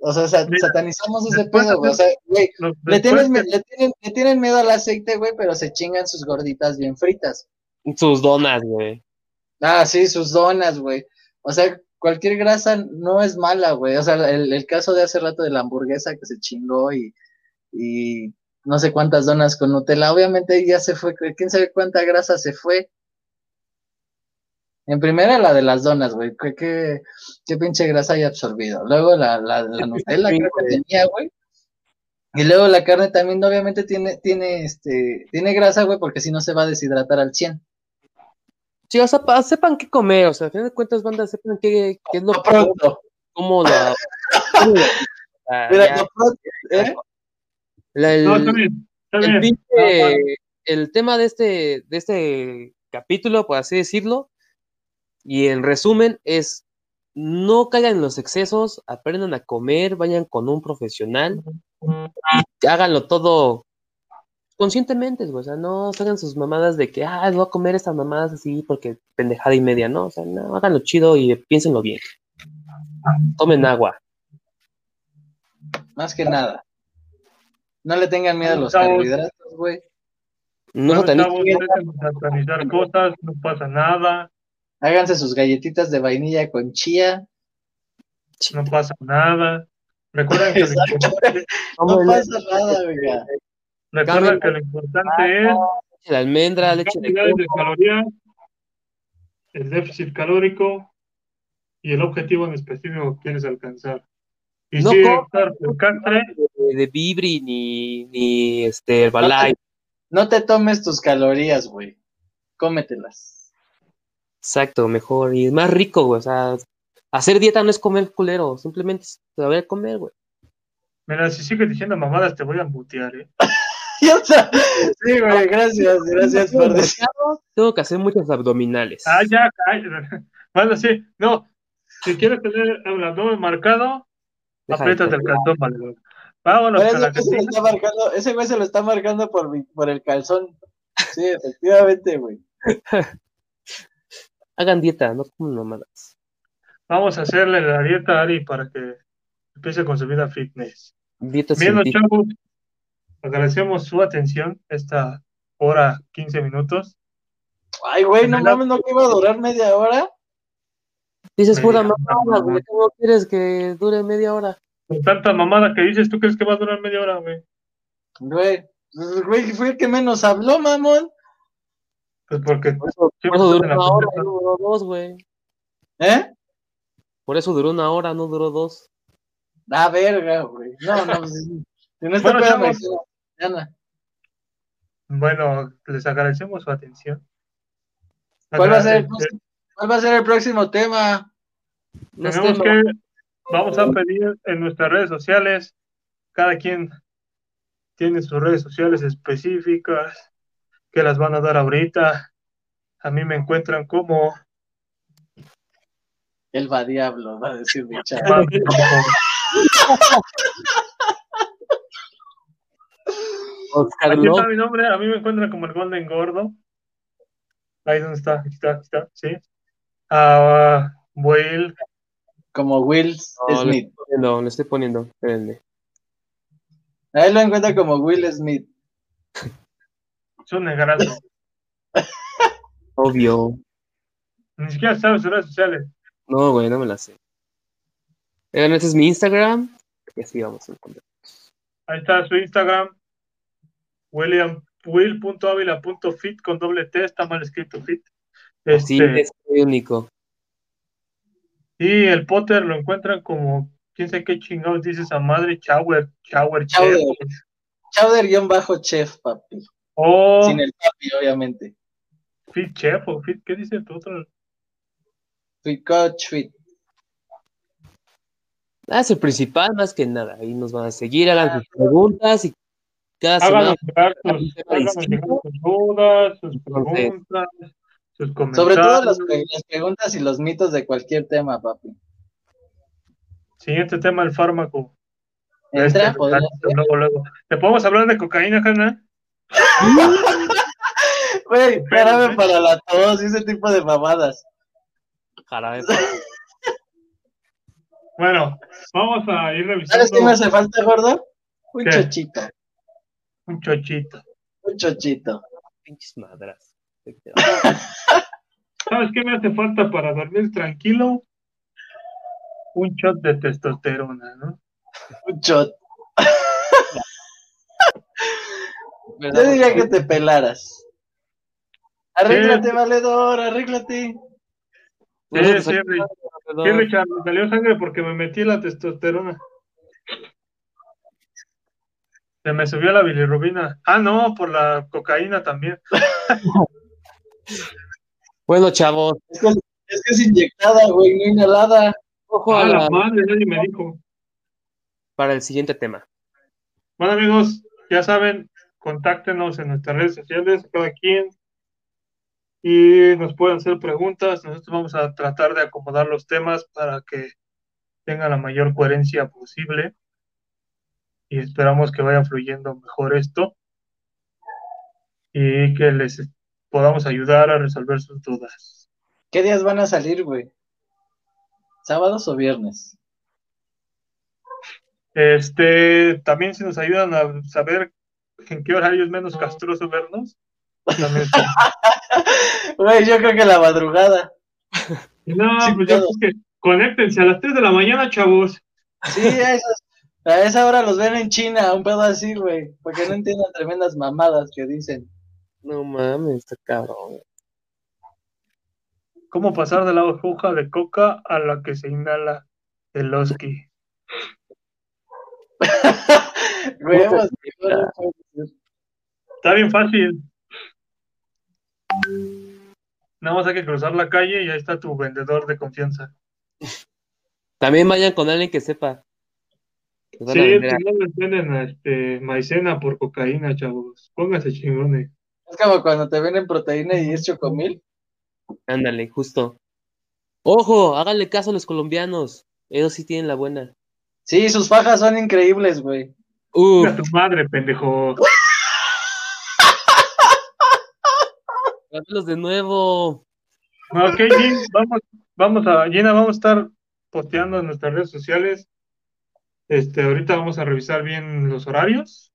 o sea, satanizamos ese pedo, güey. O sea, güey, le, tienen, le, tienen, miedo al aceite, güey, pero se chingan sus gorditas bien fritas. Sus donas, güey. Ah, sí, sus donas, güey. O sea, cualquier grasa no es mala, güey. O sea, el, el, caso de hace rato de la hamburguesa que se chingó y, y no sé cuántas donas con Nutella, obviamente ya se fue, quién sabe cuánta grasa se fue. En primera la de las donas, güey. ¿Qué, qué, pinche grasa hay absorbido. Luego la, la, la Nutella que tenía, güey. Y luego la carne también obviamente tiene, tiene, este, tiene grasa, güey, porque si no se va a deshidratar al 100. Sí, o sea, sepan qué comer, o sea, a fin de cuentas, banda, sepan qué, qué es lo pronto. Cómo la... Mira, ¿eh? el, no, está bien, está bien. El, el tema de este, de este capítulo, por así decirlo, y en resumen es, no caigan en los excesos, aprendan a comer, vayan con un profesional y háganlo todo conscientemente, o sea, no hagan sus mamadas de que, ah, voy a comer estas mamadas así porque pendejada y media, no, o sea, no, háganlo chido y piénsenlo bien. Tomen agua. Más que nada. No le tengan miedo a los carbohidratos, güey. No, no, no cosas, no pasa nada. Háganse sus galletitas de vainilla con chía. no pasa nada. Recuerden que lo importante, No pasa nada, oiga. recuerden que lo importante es leche de almendra, leche de de calorías, el déficit calórico y el objetivo en específico que quieres alcanzar. Y No sí, de, de Vibri ni, ni este Herbalife. No te tomes tus calorías, güey. Cómetelas. Exacto, mejor. Y es más rico, güey. O sea, hacer dieta no es comer culero, simplemente es saber comer, güey. mira, si sigues diciendo mamadas te voy a mutear, ¿eh? Sí, güey, gracias, gracias por decir. Tengo que hacer muchos abdominales. Ah, ya, cállate. Bueno, sí, no. Si quieres tener el abdomen marcado, Deja de- el calzón, valedor. Vámonos con la ese, güey se lo cantina. está marcando, ese güey se lo está marcando por, mi- por el calzón. Sí, efectivamente, güey. Hagan dieta, no coman mamadas. Vamos a hacerle la dieta a Ari para que empiece con su vida fitness. Dieta Bien, los chavos, agradecemos su atención esta hora 15 minutos. Ay, güey, no mames, no que iba a durar media hora. Dices pura mamada, güey. ¿Cómo quieres que dure media hora? Con tanta mamada que dices, ¿tú crees que va a durar media hora, güey? Güey, güey, fue el que menos habló, mamón. Pues porque Por eso, Sí, por eso duró en la una hora, no duró dos, güey. ¿Eh? Por eso duró una hora, no duró dos. Ah, verga, güey. No, no, pues, si no está Bueno, chavos. Bueno, les agradecemos su atención. ¿Cuál va a ser el Agrade- próximo, cuál va a ser el próximo tema? Tenemos que, vamos a pedir en nuestras redes sociales, cada quien tiene sus redes sociales específicas que las van a dar ahorita. A mí me encuentran como El va diablo, va a decir mi. Oscar Aquí está mi nombre, a mí me encuentran como el Golden Gordo. Ahí donde está, aquí está, aquí está, sí. Ah, Will, Como Will No, le Smith. estoy poniendo, le estoy poniendo. Espérenme. A él lo encuentra como Will Smith. es un negrazo. Obvio. Ni siquiera sabe sus redes sociales. No, güey, no me la sé. Oigan, este es mi Instagram. Y así vamos a encontrar. Ahí está su Instagram, William, will.avila.fit con doble T, está mal escrito fit. Sí, Este, es muy único. y el Potter lo encuentran como, quién sabe qué chingados dice esa madre, Chauer, Chauer. Chef, Chowder-chef, papi. O Sin el papi, obviamente. Fit Chef, o Fit, ¿qué dice tu otro? Fit coach, fit. Ah, es el principal, más que nada. Ahí nos van a seguir, hagan sus preguntas y cada Háganos semana. sus, háganos sus dudas, sus preguntas, sus comentarios. Sobre todo las, pre- las preguntas y los mitos de cualquier tema, papi. Siguiente tema, el fármaco. Entra, Este, luego, luego. ¿Te podemos hablar de cocaína, Hanna? Güey, Pero, jarabe para la tos y ese tipo de mamadas. Jarabe. Bueno, vamos a ir ¿Sabes qué me revisando hace falta, gordo? Un ¿Qué? chochito. un chochito. Un chochito. Pinches madras. ¿Sabes qué me hace falta para dormir tranquilo? Un shot de testosterona, ¿no? Un shot. Yo diría que te pelaras. Arréglate, Sí. valedor, arréglate. Sí, sí, sí, Sí, Richard, me salió sangre porque me metí la testosterona. Se me subió la bilirrubina. Ah, no, por la cocaína también. Bueno, chavos, Es que es, que es inyectada, güey, no inhalada. ojo Ah, a la la- madre, nadie me dijo. para el siguiente tema. Bueno, amigos, ya saben, contáctenos en nuestras redes sociales, cada quien, y nos pueden hacer preguntas. Nosotros vamos a tratar de acomodar los temas para que tengan la mayor coherencia posible y esperamos que vaya fluyendo mejor esto y que les podamos ayudar a resolver sus dudas. ¿Qué días van a salir, güey? ¿Sábados o viernes? Este, también si nos ayudan a saber en qué horario es menos castroso vernos. Güey, yo creo que la madrugada. No, Sin pues yo pedo. creo que Conéctense a las 3 de la mañana, chavos. Sí, a, esas- a esa hora los ven en China, un pedo así, güey. Porque no entiendan tremendas mamadas que dicen. No mames, está cabrón. ¿Cómo pasar de la hoja de coca a la que se inhala el oski? Güey. Está bien fácil. Nada más hay que cruzar la calle y ahí está tu vendedor de confianza. También vayan con alguien que sepa. Sí, a a- no les venden este, maicena por cocaína, chavos. Pónganse chingones. Es como cuando te venden proteína y es chocomil. Ándale, justo. Ojo, háganle caso a los colombianos. Ellos sí tienen la buena. Sí, sus fajas son increíbles, güey. Uf, Mira tu madre, pendejo. de nuevo. Ok, Gin, vamos, vamos a, Gina, vamos a estar posteando en nuestras redes sociales. Este, ahorita vamos a revisar bien los horarios.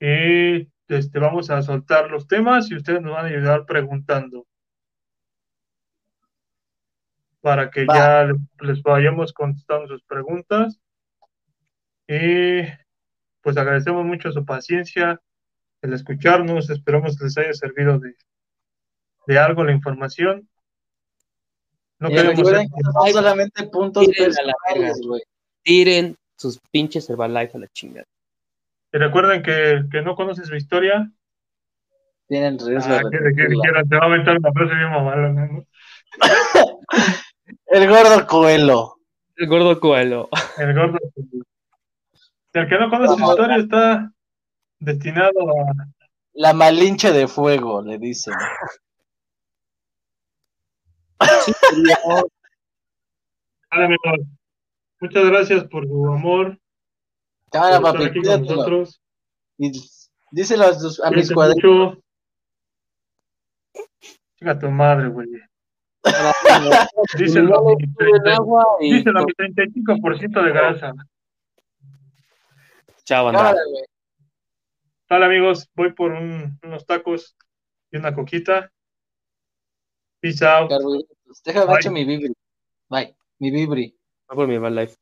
Y este, vamos a soltar los temas y ustedes nos van a ayudar preguntando. Para que Va. ya les, les vayamos contestando sus preguntas. Y pues agradecemos mucho su paciencia, el escucharnos. Esperamos que les haya servido de, de algo la información. No y queremos recuerden ser- que son solamente puntos Miren a la personales, verga. güey. Tiren sus pinches Herbalife a la chingada. Y recuerden que, que no conoce su historia. Tienen riesgo Ah, de que, que dijeran, te va a aventar una frase bien mamalona, ¿no? El gordo Coelho. El gordo Coelho. El gordo. El que no conoce su historia está destinado a. La malinche de fuego, le dicen. Vale, amigos. Muchas gracias por su amor, Cámara, por estar papi, aquí con nosotros. Y díselo a, tus- a mis cuadritos. Chica tu madre, güey. Díselo díselo a mi 35% de grasa. chao, banda. Cámara, güey. Vale, amigos, voy por un- unos tacos y una coquita. Peace out. Déjame mi vibri. Bye. Mi vibri. Va por mi Herbalife.